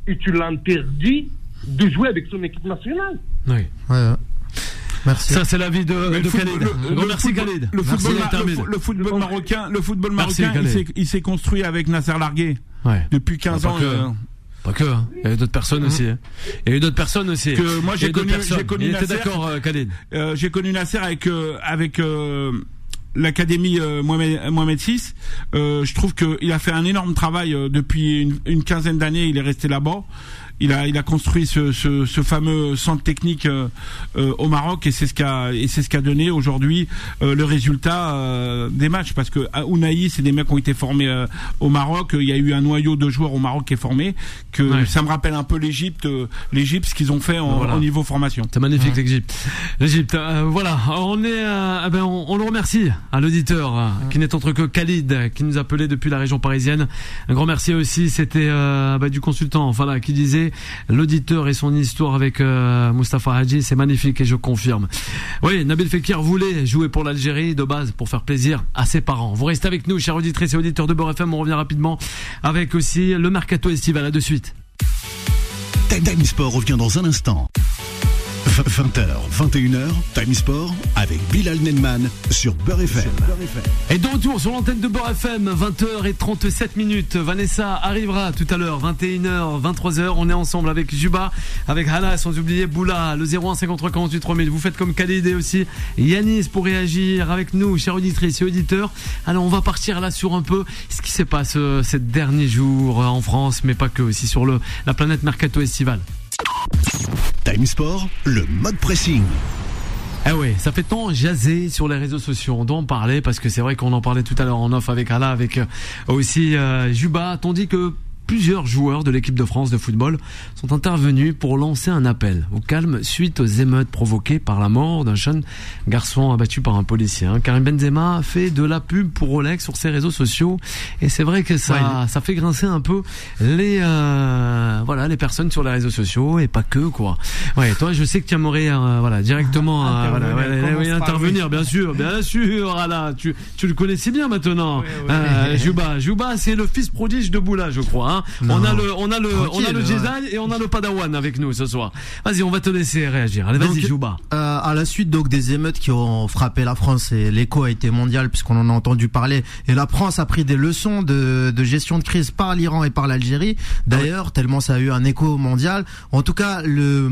et tu l'interdis de jouer avec son équipe nationale. Oui. Ouais, ouais. Merci. Ça, c'est l'avis de, de Khalid. le- le merci, Khalid. Le football, Merci, ma- termine. le, le football marocain, le football marocain, il s'est- il s'est construit avec Nasser Largué Ouais. depuis 15 Pas ans. que. euh, Pas que, hein. il y a eu d'autres personnes aussi. hein. Il y a eu d'autres personnes aussi. Que moi, j'ai connu- j'ai connu Nasser. d'accord, euh, Khalid. Euh, j'ai connu Nasser avec euh, avec euh, l'académie euh, Mohamed VI. Euh, je trouve qu'il a fait un énorme travail euh, depuis une quinzaine d'années. Il est resté là-bas. Il a il a construit ce, ce, ce fameux centre technique euh, euh, au Maroc et c'est ce qu'a et c'est ce qu'a donné aujourd'hui euh, le résultat euh, des matchs parce que à Ounaï c'est des mecs qui ont été formés euh, au Maroc. Il y a eu un noyau de joueurs au Maroc qui est formé. Que Ouais. ça me rappelle un peu l'Égypte, euh, l'Égypte ce qu'ils ont fait en, Voilà. au niveau formation. C'est magnifique l'Égypte. L'Égypte, euh, voilà. On est, euh, eh ben, on, on le remercie à l'auditeur euh, qui n'est autre que Khalid qui nous appelait depuis la région parisienne. Un grand merci aussi. C'était euh, bah, du consultant, enfin là, qui disait l'auditeur et son histoire avec euh, Mustafa Hadji, c'est magnifique et je confirme. Oui, Nabil Fekir voulait jouer pour l'Algérie de base pour faire plaisir à ses parents. Vous restez avec nous, chers auditrices et auditeurs de Beurre FM. On revient rapidement avec aussi le mercato estival. À de suite. Time Sport revient dans un instant. 20h, 21h, Time Sport avec Bilal Nenman sur Beurre FM. Et de retour sur l'antenne de Beurre FM, 20h37 minutes. Vanessa arrivera tout à l'heure, 21h, 23h. On est ensemble avec Juba, avec Hala, sans oublier Boula, le 01 53 48 3000. Vous faites comme Khalid et aussi Yanis pour réagir avec nous, chers auditrices et auditeurs. Alors, on va partir là sur un peu ce qui se passe euh, ces derniers jours euh, en France, mais pas que, aussi sur la planète Mercato Estival. Time Sport, le mode pressing. Ah oui, ça fait tant jaser sur les réseaux sociaux. On doit parler parce que c'est vrai qu'on en parlait tout à l'heure en off avec Ala, avec euh, aussi euh, Juba. Tandis que plusieurs joueurs de l'équipe de France de football sont intervenus pour lancer un appel au calme suite aux émeutes provoquées par la mort d'un jeune garçon abattu par un policier. hein. Karim Benzema fait de la pub pour Rolex sur ses réseaux sociaux et c'est vrai que ça, ça fait grincer un peu les euh, voilà les personnes sur les réseaux sociaux et pas que quoi. Ouais, toi je sais que tu aimerais euh, voilà directement euh, voilà, Intervenir, ouais, par intervenir bien sûr, bien sûr. Ala, tu tu le connais si bien maintenant. Euh, Juba, Juba c'est le fils prodige de Boula, je crois. hein. Non. On a le on a le on a le et on a le Padawan avec nous ce soir. Vas-y, on va te laisser réagir. Allez, vas-y Donc, Juba. Euh, à la suite donc des émeutes qui ont frappé la France et l'écho a été mondial puisqu'on en a entendu parler et la France a pris des leçons de, de gestion de crise par l'Iran et par l'Algérie d'ailleurs tellement ça a eu un écho mondial en tout cas le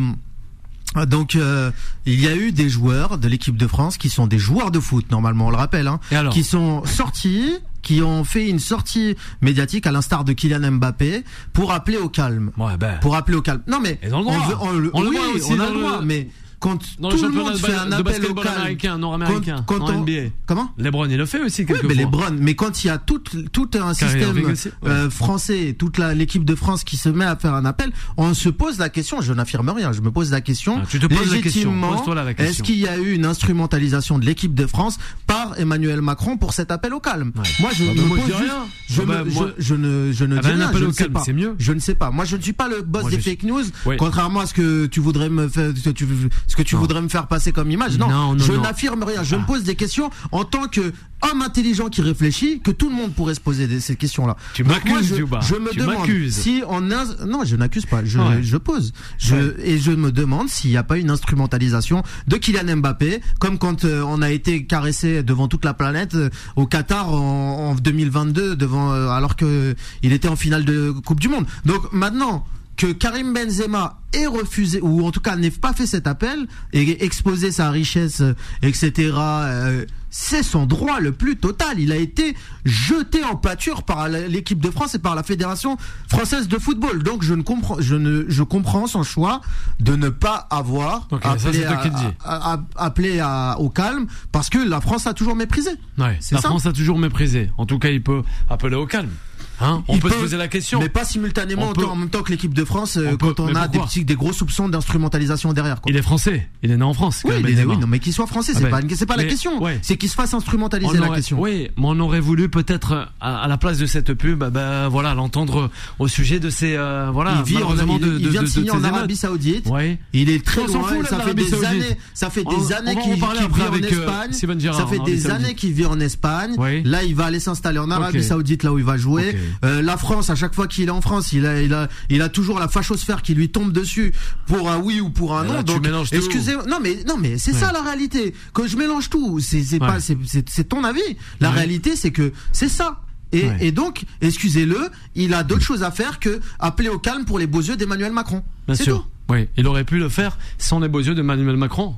donc euh, il y a eu des joueurs de l'équipe de France qui sont des joueurs de foot normalement on le rappelle hein, qui sont sortis qui ont fait une sortie médiatique à l'instar de Kylian Mbappé pour appeler au calme Ouais, ben. pour appeler au calme. Non mais on, veut- on le, On le oui, voit aussi on a dans le droit, mais quand Dans tout le monde de, fait un de appel au calme, américain, nord-américain, quand, quand en on- NBA. comment LeBron, il le fait aussi oui, quelquefois. mais les Browns, mais quand il y a tout, tout un système Irving aussi, ouais. euh, français, toute l'équipe de France qui se met à faire un appel, on se pose la question. Je n'affirme rien, je me pose la question. Ah, tu te poses la question, légitimement, pose-toi là la question. Est-ce qu'il y a eu une instrumentalisation de l'équipe de France par Emmanuel Macron pour cet appel au calme? Ouais. Moi, je me bah, pose rien. Je, Ah bah, me- moi- je, je ne, je ne Ah dis bah, rien. je au ne sais calme, pas. c'est mieux. Je ne sais pas. Moi, je ne suis pas le boss des fake news, Oui. contrairement à ce que tu voudrais me faire, ce que tu, Non. voudrais me faire passer comme image? Non, Non, non, je n'affirme rien. Je Ah. me pose des questions en tant que homme intelligent qui réfléchit, que tout le monde pourrait se poser des- ces questions-là. Tu m'accuses, je, je me Tu demande si on ins- non, je n'accuse pas. Je, Ouais. je pose. Je, Ouais. et je me demande s'il n'y a pas une instrumentalisation de Kylian Mbappé, comme quand euh, on a été caressé devant toute la planète euh, au Qatar en, en 2022, devant euh, alors que il était en finale de Coupe du Monde. Donc maintenant que Karim Benzema ait refusé ou en tout cas n'ait pas fait cet appel et exposé sa richesse, euh, etc. euh, c'est son droit le plus total. Il a été jeté en pâture par l'équipe de France et par la fédération française de football. Donc je ne comprends, je ne, je comprends son choix de ne pas avoir appelé, à, à- à- au calme parce que la France a toujours méprisé. Ouais, la ça. France a toujours méprisé. En tout cas, il peut appeler au calme. Hein on peut, se poser la question. Mais pas simultanément On autant- peut- en même temps que l'équipe de France euh, peut- quand on mais a des, petits, des gros soupçons d'instrumentalisation derrière. Quoi. Il est français. Il est né en France. Oui, Karim il est- Benzema. oui, non, mais qu'il soit français, Ah c'est ben, pas, la question. ouais. C'est qu'il se fasse instrumentaliser On la aurait- question. Oui, mais on aurait voulu peut-être euh, à, à la place de cette pub, bah, voilà, l'entendre au sujet de ces euh, voilà, il, vit en- il- de, il de- vient de, de- signer en Arabie. Saoudite. Ouais. Il est très loin. ça fait des années. Ça fait des on années qu'il vit en euh, Espagne. Ça fait des années qu'il vit en Espagne. Là, il va aller s'installer en Arabie. Saoudite, là où il va jouer. Euh, la France, à chaque fois qu'il est en France, il a, il a, il a toujours la fachosphère qui lui tombe dessus pour un oui ou pour un non. là, Donc, excusez, non mais non mais c'est Ouais. ça la réalité. Que je mélange tout, c'est c'est Ouais. pas, c'est ton avis. La Ouais. réalité, c'est que c'est ça. Et, Ouais. et donc, excusez-le, il a d'autres choses à faire que appeler au calme pour les beaux yeux d'Emmanuel Macron. Bien C'est sûr. tout. Oui, il aurait pu le faire sans les beaux yeux de Emmanuel Macron.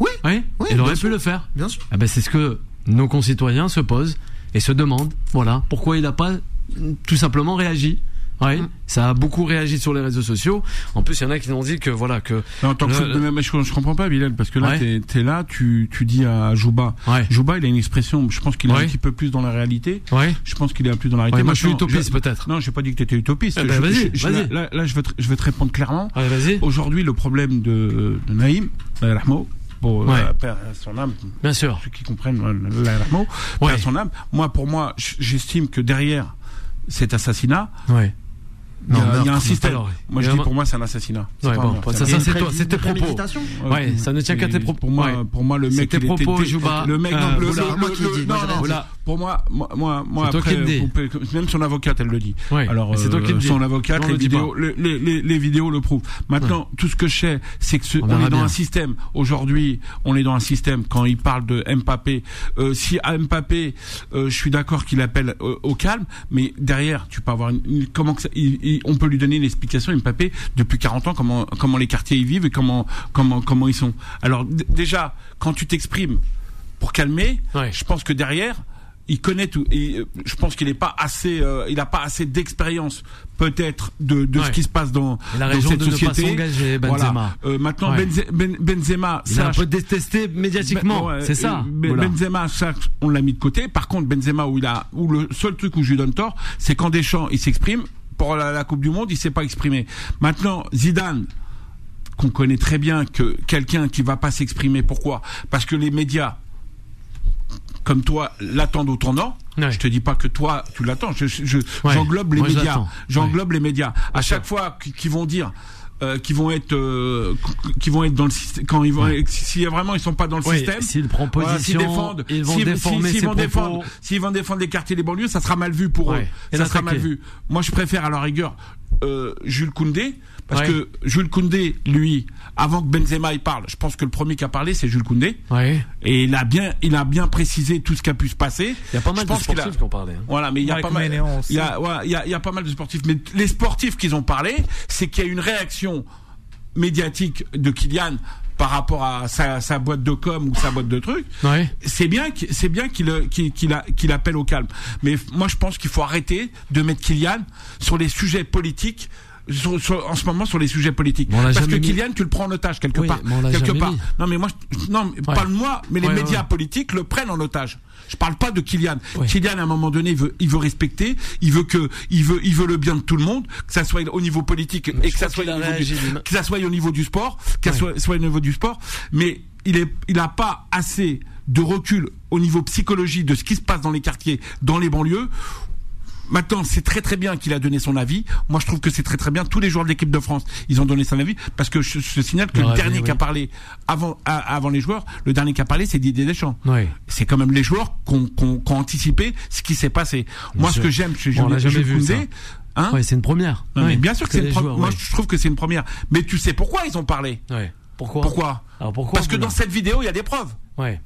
Oui. Oui, Oui, il aurait pu le faire. Bien sûr. Ah ben c'est ce que nos concitoyens se posent et se demandent. Voilà, pourquoi il n'a pas tout simplement réagi. Ouais, Mm. ça a beaucoup réagi sur les réseaux sociaux. En plus, il y en a qui ont dit que voilà que. En tant que Le- mais je, je comprends pas Bilal parce que là Ouais. t'es t'es là tu tu dis à Jouba Ouais. Jouba il a une expression je pense qu'il est Ouais. un petit peu plus dans la réalité Ouais. je pense qu'il est un peu plus dans la réalité Ouais, moi, je suis utopiste, peut-être. non j'ai pas dit que t'étais utopiste Eh ben, Je- vas-y, je- vas-y. là, là, je vais te, je vais te répondre clairement Allez, vas-y. aujourd'hui le problème de, de Naïm Allah yarhamou, pour Ouais. euh, père à son âme Bien sûr. ceux qui comprennent euh, Ouais. à son âme moi pour moi j'estime que derrière cet assassinat Ouais. Il y, a- Non, il y a un meurtre, système alors, moi je dis pour moi c'est un assassinat C'est Ouais, bon, un meurtre, ça, ça, meurtre. c'est toi, c'est tes propos. Ouais, ça ne tient qu'à tes propos. Pour moi, Ouais. pour moi, le mec, tes propos, Jouba. le mec, Euh, non, le- le- le- non, non. Pour moi, moi, moi, après, même son avocate, elle le dit. Alors, euh, son avocate, Non, les vidéos, les, vidéos le prouvent. Maintenant, tout ce que je sais, c'est que On est dans un système. Aujourd'hui, on est dans un système. Quand il parle de Mbappé, euh, si Mbappé, euh, je suis d'accord qu'il appelle au calme, mais derrière, tu peux avoir comment que ça- on peut lui donner une explication. Mbappé, depuis 40 ans, comment comment les quartiers y vivent et comment comment comment ils sont. Alors déjà, quand tu t'exprimes pour calmer, Ouais. je pense que derrière, il connaît tout. Et euh, je pense qu'il n'est pas assez, euh, il n'a pas assez d'expérience peut-être de, de Ouais. ce qui se passe dans, Il a dans cette de ne pas société. s'engager, Benzema. Voilà. Euh, maintenant, Ouais. Benze- Ben- Benzema, Il a un peu détesté médiatiquement. Ben- ouais, c'est ça. Ben-. Benzema, ça, on l'a mis de côté. Par contre, Benzema, où il a, où le seul truc où je lui donne tort, c'est quand Deschamps, il s'exprime. Pour la, la Coupe du Monde, il s'est pas exprimé. Maintenant, Zidane, qu'on connaît très bien, que quelqu'un qui va pas s'exprimer. Pourquoi? Parce que les médias, comme toi, l'attendent au tournant. Ouais. Je te dis pas que toi, tu l'attends. Je, je- Ouais. j'englobe les Moi, médias. J'englobe les médias. À chaque fois qu- qu'ils vont dire. Euh, qui vont être euh, qui vont être dans le système quand ils vont Ouais. si vraiment ils sont pas dans le Oui, système voilà, s'ils position, défendent ils vont déformer s'ils vont défendre s'ils vont défendre les quartiers les banlieues ça sera mal vu pour Ouais. eux Et ça sera mal vu moi je préfère à la rigueur euh, Jules Koundé parce Ouais. que Jules Koundé lui avant que Benzema il parle je pense que le premier qui a parlé c'est Jules Koundé Ouais. et il a bien il a bien précisé tout ce qui a pu se passer Il y a pas mal Je de a- sportifs qui ont parlé. hein. voilà, mais il y a pas mal. Il y a, ouais, il y a, il y a pas mal de sportifs, mais les sportifs qu'ils ont parlé, c'est qu'il y a une réaction médiatique de Kylian par rapport à sa, sa boîte de com ou sa boîte de trucs. Ouais. C'est bien, qu'il- c'est bien qu'il qu'il qu'il appelle au calme. Mais moi, je pense qu'il faut arrêter de mettre Kylian sur les sujets politiques. Sur- sur- en ce moment sur les sujets politiques parce que mis. Kylian tu le prends en otage quelque Oui, part quelque part mis. non mais moi je- non mais Ouais. pas moi mais les Ouais, médias politiques le prennent en otage je parle pas de Kylian. Kylian à un moment donné il veut il veut respecter il veut que il veut il veut le bien de tout le monde que ça soit au niveau politique Mais et que ça soit au niveau du, que ça soit au niveau du sport que ça Ouais. soit, soit au niveau du sport mais il est il a pas assez de recul au niveau psychologie de ce qui se passe dans les quartiers dans les banlieues Maintenant, c'est très très bien qu'il a donné son avis. Moi, je trouve que c'est très très bien. Tous les joueurs de l'équipe de France, ils ont donné son avis parce que je, je signale que le dernier oui. qui a parlé avant à- avant les joueurs, le dernier qui a parlé, c'est Didier Deschamps. C'est quand même les joueurs qui ont, ont anticipé ce qui s'est passé. Moi, ce que j'aime chez Bon, Julien hein, Ouais, c'est une première. non, mais Ouais. bien sûr que c'est une première. Moi, ouais. je trouve que c'est une première. Mais tu sais pourquoi ils ont parlé? Ouais. Pourquoi? Pourquoi? Alors pourquoi Parce que dans cette vidéo, il y a des preuves. Ouais.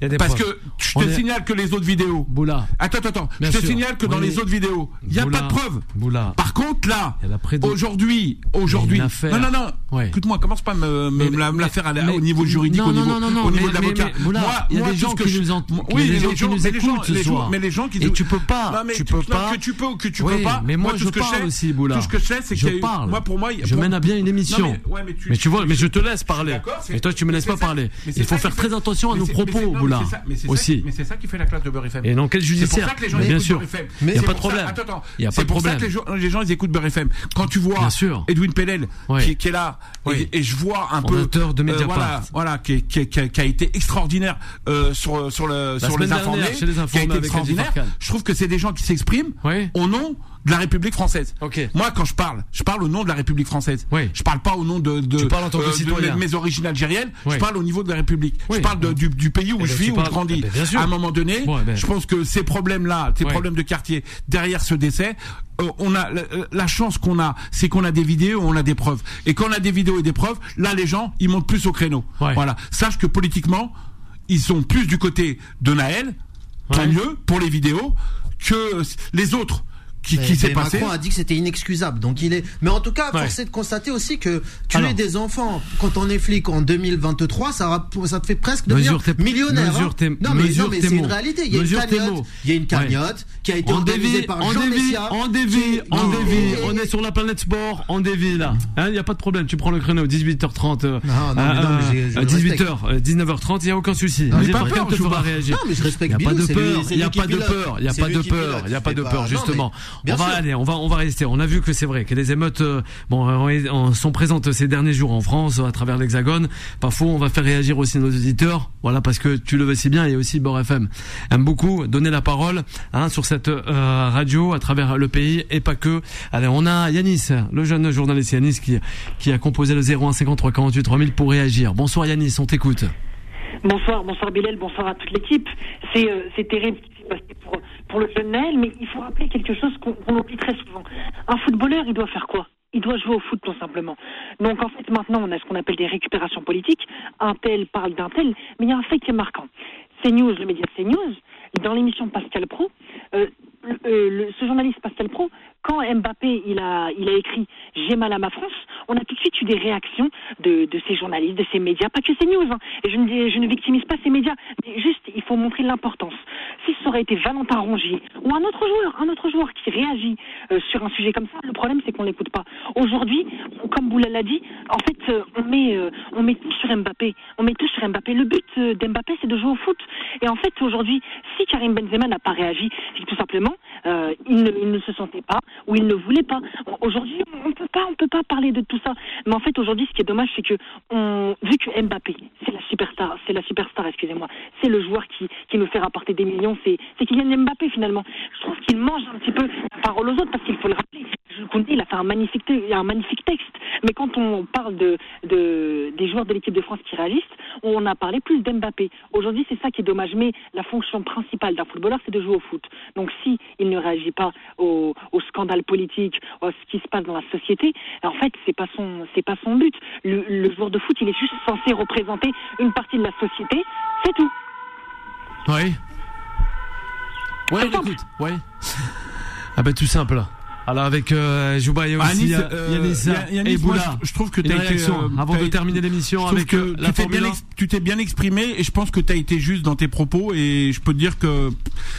Il y a des Parce que je te est- signale que les autres vidéos. Boula. Attends, attends, attends. Bien je te sûr. signale que dans les autres vidéos, il n'y a Boula. pas de preuves. Boula. Par contre, là, aujourd'hui, aujourd'hui, non, non, non, Ouais. écoute-moi, commence pas à me, me, Mais- la, me la mais- faire mais- au niveau juridique, non, au niveau, non, non, non, au niveau mais- de l'avocat. mais- mais Boula, il y a moi, des gens que qui nous ent- moi- il y a oui, mais gens les qui nous mais les écoutent ce les gens- soir. mais les gens qui Et tu peux pas, mais tu peux pas. que tu peux ou que tu peux pas. mais moi, je que parle aussi, Boula. Tout ce que je sais, c'est parle. moi, pour moi, il y a- Je mène à bien une émission. Mais, mais tu- Mais vois, mais je te laisse parler. Et toi, tu me laisses mais pas parler. mais Il faut faire très attention à mais nos mais propos, non, mais c'est ça- ça aussi. c'est ça qui fait la classe de Beurre FM. Et l'enquête C'est pour judiciaire. ça que les gens Mais bien écoutent sûr. Il n'y a C'est pas de ça- problème. Il y a pas C'est pour ça que les gens, les gens, ils écoutent Beurre FM. Quand tu vois. Edwin Pellel qui, qui est là Oui. et, et je vois un peu Fondateur de euh, Mediapart. voilà, voilà, qui, qui, qui a, été extraordinaire euh, sur sur le sur semaine les informés, dernière, chez les qui a été extraordinaire. Je trouve que c'est des gens qui s'expriment au nom de la République française. Ok. Moi, quand je parle, je parle au nom de la République française. Oui. Je parle pas au nom de, de, Tu parles en tant que euh, de mes, origines algériennes. Oui. Je parle au niveau de la République. Oui. Je parle de- du, du pays où Eh je ben, vis, où parles- je grandis. eh ben, bien sûr. À un moment donné, Bon, eh ben. je pense que ces problèmes-là, ces problèmes de quartier, derrière ce décès, euh, on a la, la chance qu'on a, c'est qu'on a des vidéos, on a des preuves. Et quand on a des vidéos et des preuves, là, les gens, ils montent plus au créneau. Voilà. Sache que politiquement, ils sont plus du côté de Naël, tant mieux pour les vidéos, que les autres qui, qui s'est passé. Macron a dit que c'était inexcusable. Donc il est. Mais en tout cas, Ouais. force est de constater aussi que tuer Alors. des enfants quand on est flic en 2023, ça, ça te fait presque devenir millionnaire. mesure hein. non mais, mais c'est une réalité. Il y a Mesure une cagnotte. Il y a une Ouais. cagnotte qui a été On organisée dévie, par on Jean dévie, Messia. on dévie, qui- on dévie, on est sur la planète sport, on dévie là. Il n'y a pas de problème, tu prends le créneau 18h30, euh, Non, non, mais non, mais j'ai- je euh, le 18h, euh, 19h30, il n'y a aucun souci. Non, pas peur, fera vois. réagir. Non, mais je Il respecte n'y a pas de peur, il n'y a pas de peur, il n'y a pas de peur, il n'y a pas de peur, justement. On va sûr. aller, on va, on va rester. On a vu que c'est vrai que les émeutes, euh, bon, on- sont présentes ces derniers jours en France, à travers l'Hexagone. Parfois, on va faire réagir aussi nos auditeurs. Voilà, parce que tu le veux si bien, et aussi Bord FM aime beaucoup donner la parole hein, sur cette euh, radio à travers le pays et pas que. Allez, on a Yanis, le jeune journaliste Yanis qui qui a composé le 0153 48 3000 pour réagir. Bonsoir Yanis, on t'écoute. Bonsoir, bonsoir Bilal, bonsoir à toute l'équipe. C'est euh, c'est terrible ce qui s'est passé pour, le jeune Naël, mais il faut rappeler quelque chose qu'on oublie très souvent. Un footballeur, il doit faire quoi? Il doit jouer au foot tout simplement. Donc en fait maintenant on a ce qu'on appelle des récupérations politiques. Un tel parle d'un tel, mais il y a un fait qui est marquant. CNews, le média CNews, dans l'émission Pascal Pro, euh, euh, ce journaliste Pascal Pro, quand Mbappé il a, il a écrit J'ai mal à ma France, on a tout de suite eu des réactions de, de ces journalistes, de ces médias, pas que ces news. hein. Et je ne, je ne victimise pas ces médias, mais juste il faut montrer l'importance. Si ça aurait été Valentin Rongier ou un autre joueur, un autre joueur qui réagit euh, sur un sujet comme ça, le problème c'est qu'on l'écoute pas. Aujourd'hui, comme Boula l'a dit, en fait euh, on met euh, on met tout sur Mbappé, on met tout sur Mbappé. Le but d'Mbappé c'est de jouer au foot. Et en fait aujourd'hui, si Karim Benzema n'a pas réagi, c'est tout simplement euh, il, ne, se sentait pas ou il ne voulait pas. Aujourd'hui, on peut pas, on peut pas parler de tout ça. Mais en fait, aujourd'hui, ce qui est dommage, c'est que vu que Mbappé, c'est la superstar, c'est la superstar, excusez-moi, c'est le joueur qui, qui nous fait rapporter des millions, c'est, c'est Kylian Mbappé finalement. Je trouve qu'il mange un petit peu la parole aux autres parce qu'il faut le rappeler. Il a fait un magnifique, un magnifique texte. Mais quand on parle de, de des joueurs de l'équipe de France qui réalisent, on a parlé plus d'Mbappé. Aujourd'hui, c'est ça qui est dommage. Mais la fonction principale d'un footballeur, c'est de jouer au foot. Donc, si il ne réagit pas au, au scandale politique, à ce qui se passe dans la société, en fait, c'est pas son, c'est pas son but. Le, le joueur de foot, il est juste censé représenter une partie de la société. C'est tout. Oui. Ouais, on écoute. Oui. Ah ben tout simple. Alors avec euh, Jouba, il y a aussi Anis, euh, euh, Yanis moi, Boula. je, je trouve que Une t'as été, réaction euh, avant de terminer l'émission avec que euh, la tu t'es bien 1. ex- tu t'es bien exprimé et je pense que tu as été juste dans tes propos et je peux te dire que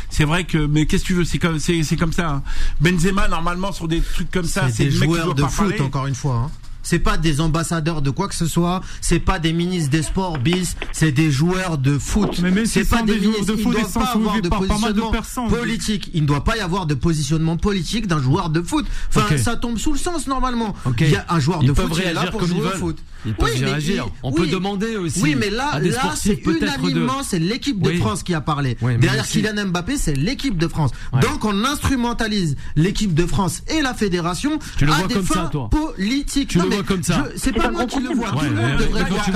c'est vrai que mais qu'est-ce que tu veux c'est comme c'est c'est comme ça hein. Benzema normalement sur des trucs comme ça C'est des le mec qui joueurs doit de pas foot, parler. encore une fois. hein. C'est pas des ambassadeurs de quoi que ce soit. C'est pas des ministres des sports bis. C'est des joueurs de foot. C'est pas des ministres. de Il foot, doit ils sont pas avoir de positionnement politique. Il ne doit pas y avoir de positionnement politique d'un joueur de foot. Enfin, ça tombe sous le sens normalement. Il y a un joueur de foot qui est là pour jouer au foot. Ils peuvent Oui, y mais réagir. il- On peut demander aussi Oui, mais là, là, c'est peut-être de- unanimement, c'est l'équipe de Oui. France qui a parlé. Derrière aussi- Kylian Mbappé, c'est l'équipe de France. Ouais. Donc, on instrumentalise l'équipe de France et la fédération Tu le à vois des comme ça, fins toi politiques. Tu Non, le mais vois comme ça. C'est pas moi qui le vois. Tout le monde devrait le voir. Tout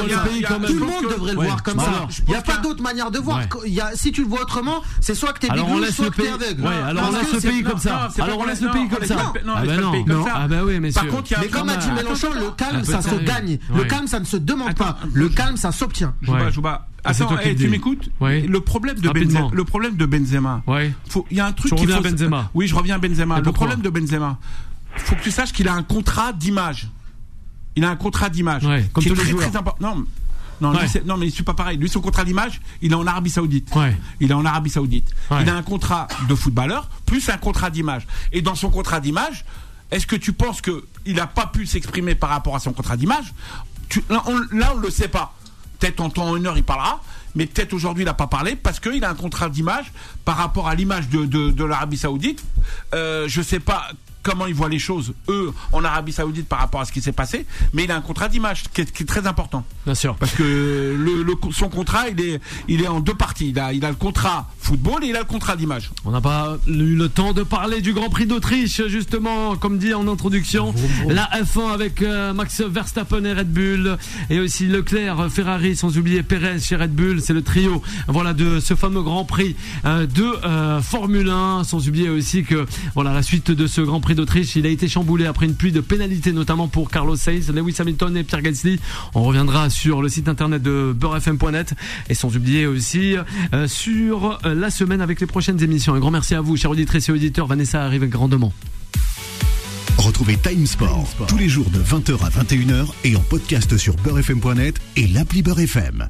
le monde devrait le comme ça. Il n'y a pas d'autre manière de voir. Si tu le vois autrement, c'est soit que t'es laisse soit que t'es aveugle. Alors on laisse le pays comme non, ça. Alors on laisse le pays non, comme ça. non, on Ah bah non. Non. ça. Ah bah oui, messieurs. Par contre, Mais comme a dit Mélenchon, le calme, peu ça se gagne. Ouais. Le calme, ça ne se demande Attends, pas. Le calme, ça s'obtient. Jouba. Jouba. Ah, Attends, qui eh, tu m'écoutes. Le problème de. Benzema, le problème de Benzema. Ouais. Il y a un truc reviens faut Benzema. Oui, je reviens à Benzema. Et Le problème de Benzema, faut que tu saches qu'il a un contrat d'image. Il a un contrat d'image. Ouais, comme qui est tous les très, joueurs. très important. Non, non, Ouais. lui, non, mais c'est pas pareil. Lui, son contrat d'image, il est en Arabie Saoudite. Ouais. Il est en Arabie Saoudite. Ouais. Il a un contrat de footballeur plus un contrat d'image. Et dans son contrat d'image, est-ce que tu penses que il a pas pu s'exprimer par rapport à son contrat d'image Là, on, on le sait pas. Peut-être en temps heure, il parlera, mais peut-être aujourd'hui, il n'a pas parlé parce qu'il a un contrat d'image par rapport à l'image de, l'Arabie Saoudite. Euh, je sais pas comment ils voient les choses, eux, en Arabie Saoudite par rapport à ce qui s'est passé, mais il a un contrat d'image qui est, qui est très important. Bien sûr. Parce que le, le- son contrat, il est, il est en deux parties. Il a, il a le contrat football et il a le contrat d'image. On n'a pas eu le temps de parler du Grand Prix d'Autriche, justement, comme dit en introduction. La F1 avec euh, Max Verstappen et Red Bull, et aussi Leclerc, Ferrari, sans oublier Perez chez Red Bull. C'est le trio, voilà, de ce fameux Grand Prix euh, de euh, Formule 1. Sans oublier aussi que, voilà, la suite de ce Grand Prix d'Autriche, il a été chamboulé après une pluie de pénalités, notamment pour Carlos Sainz, Lewis Hamilton et Pierre Gasly. On reviendra sur le site internet de beurrefm.net et sans oublier aussi euh, sur euh, la semaine avec les prochaines émissions. Un grand merci à vous, chers auditrices et auditeurs. Vanessa arrive grandement. Retrouvez Time Sport tous les jours de 20h à 21h et en podcast sur beurrefm.net et l'appli Beurre FM.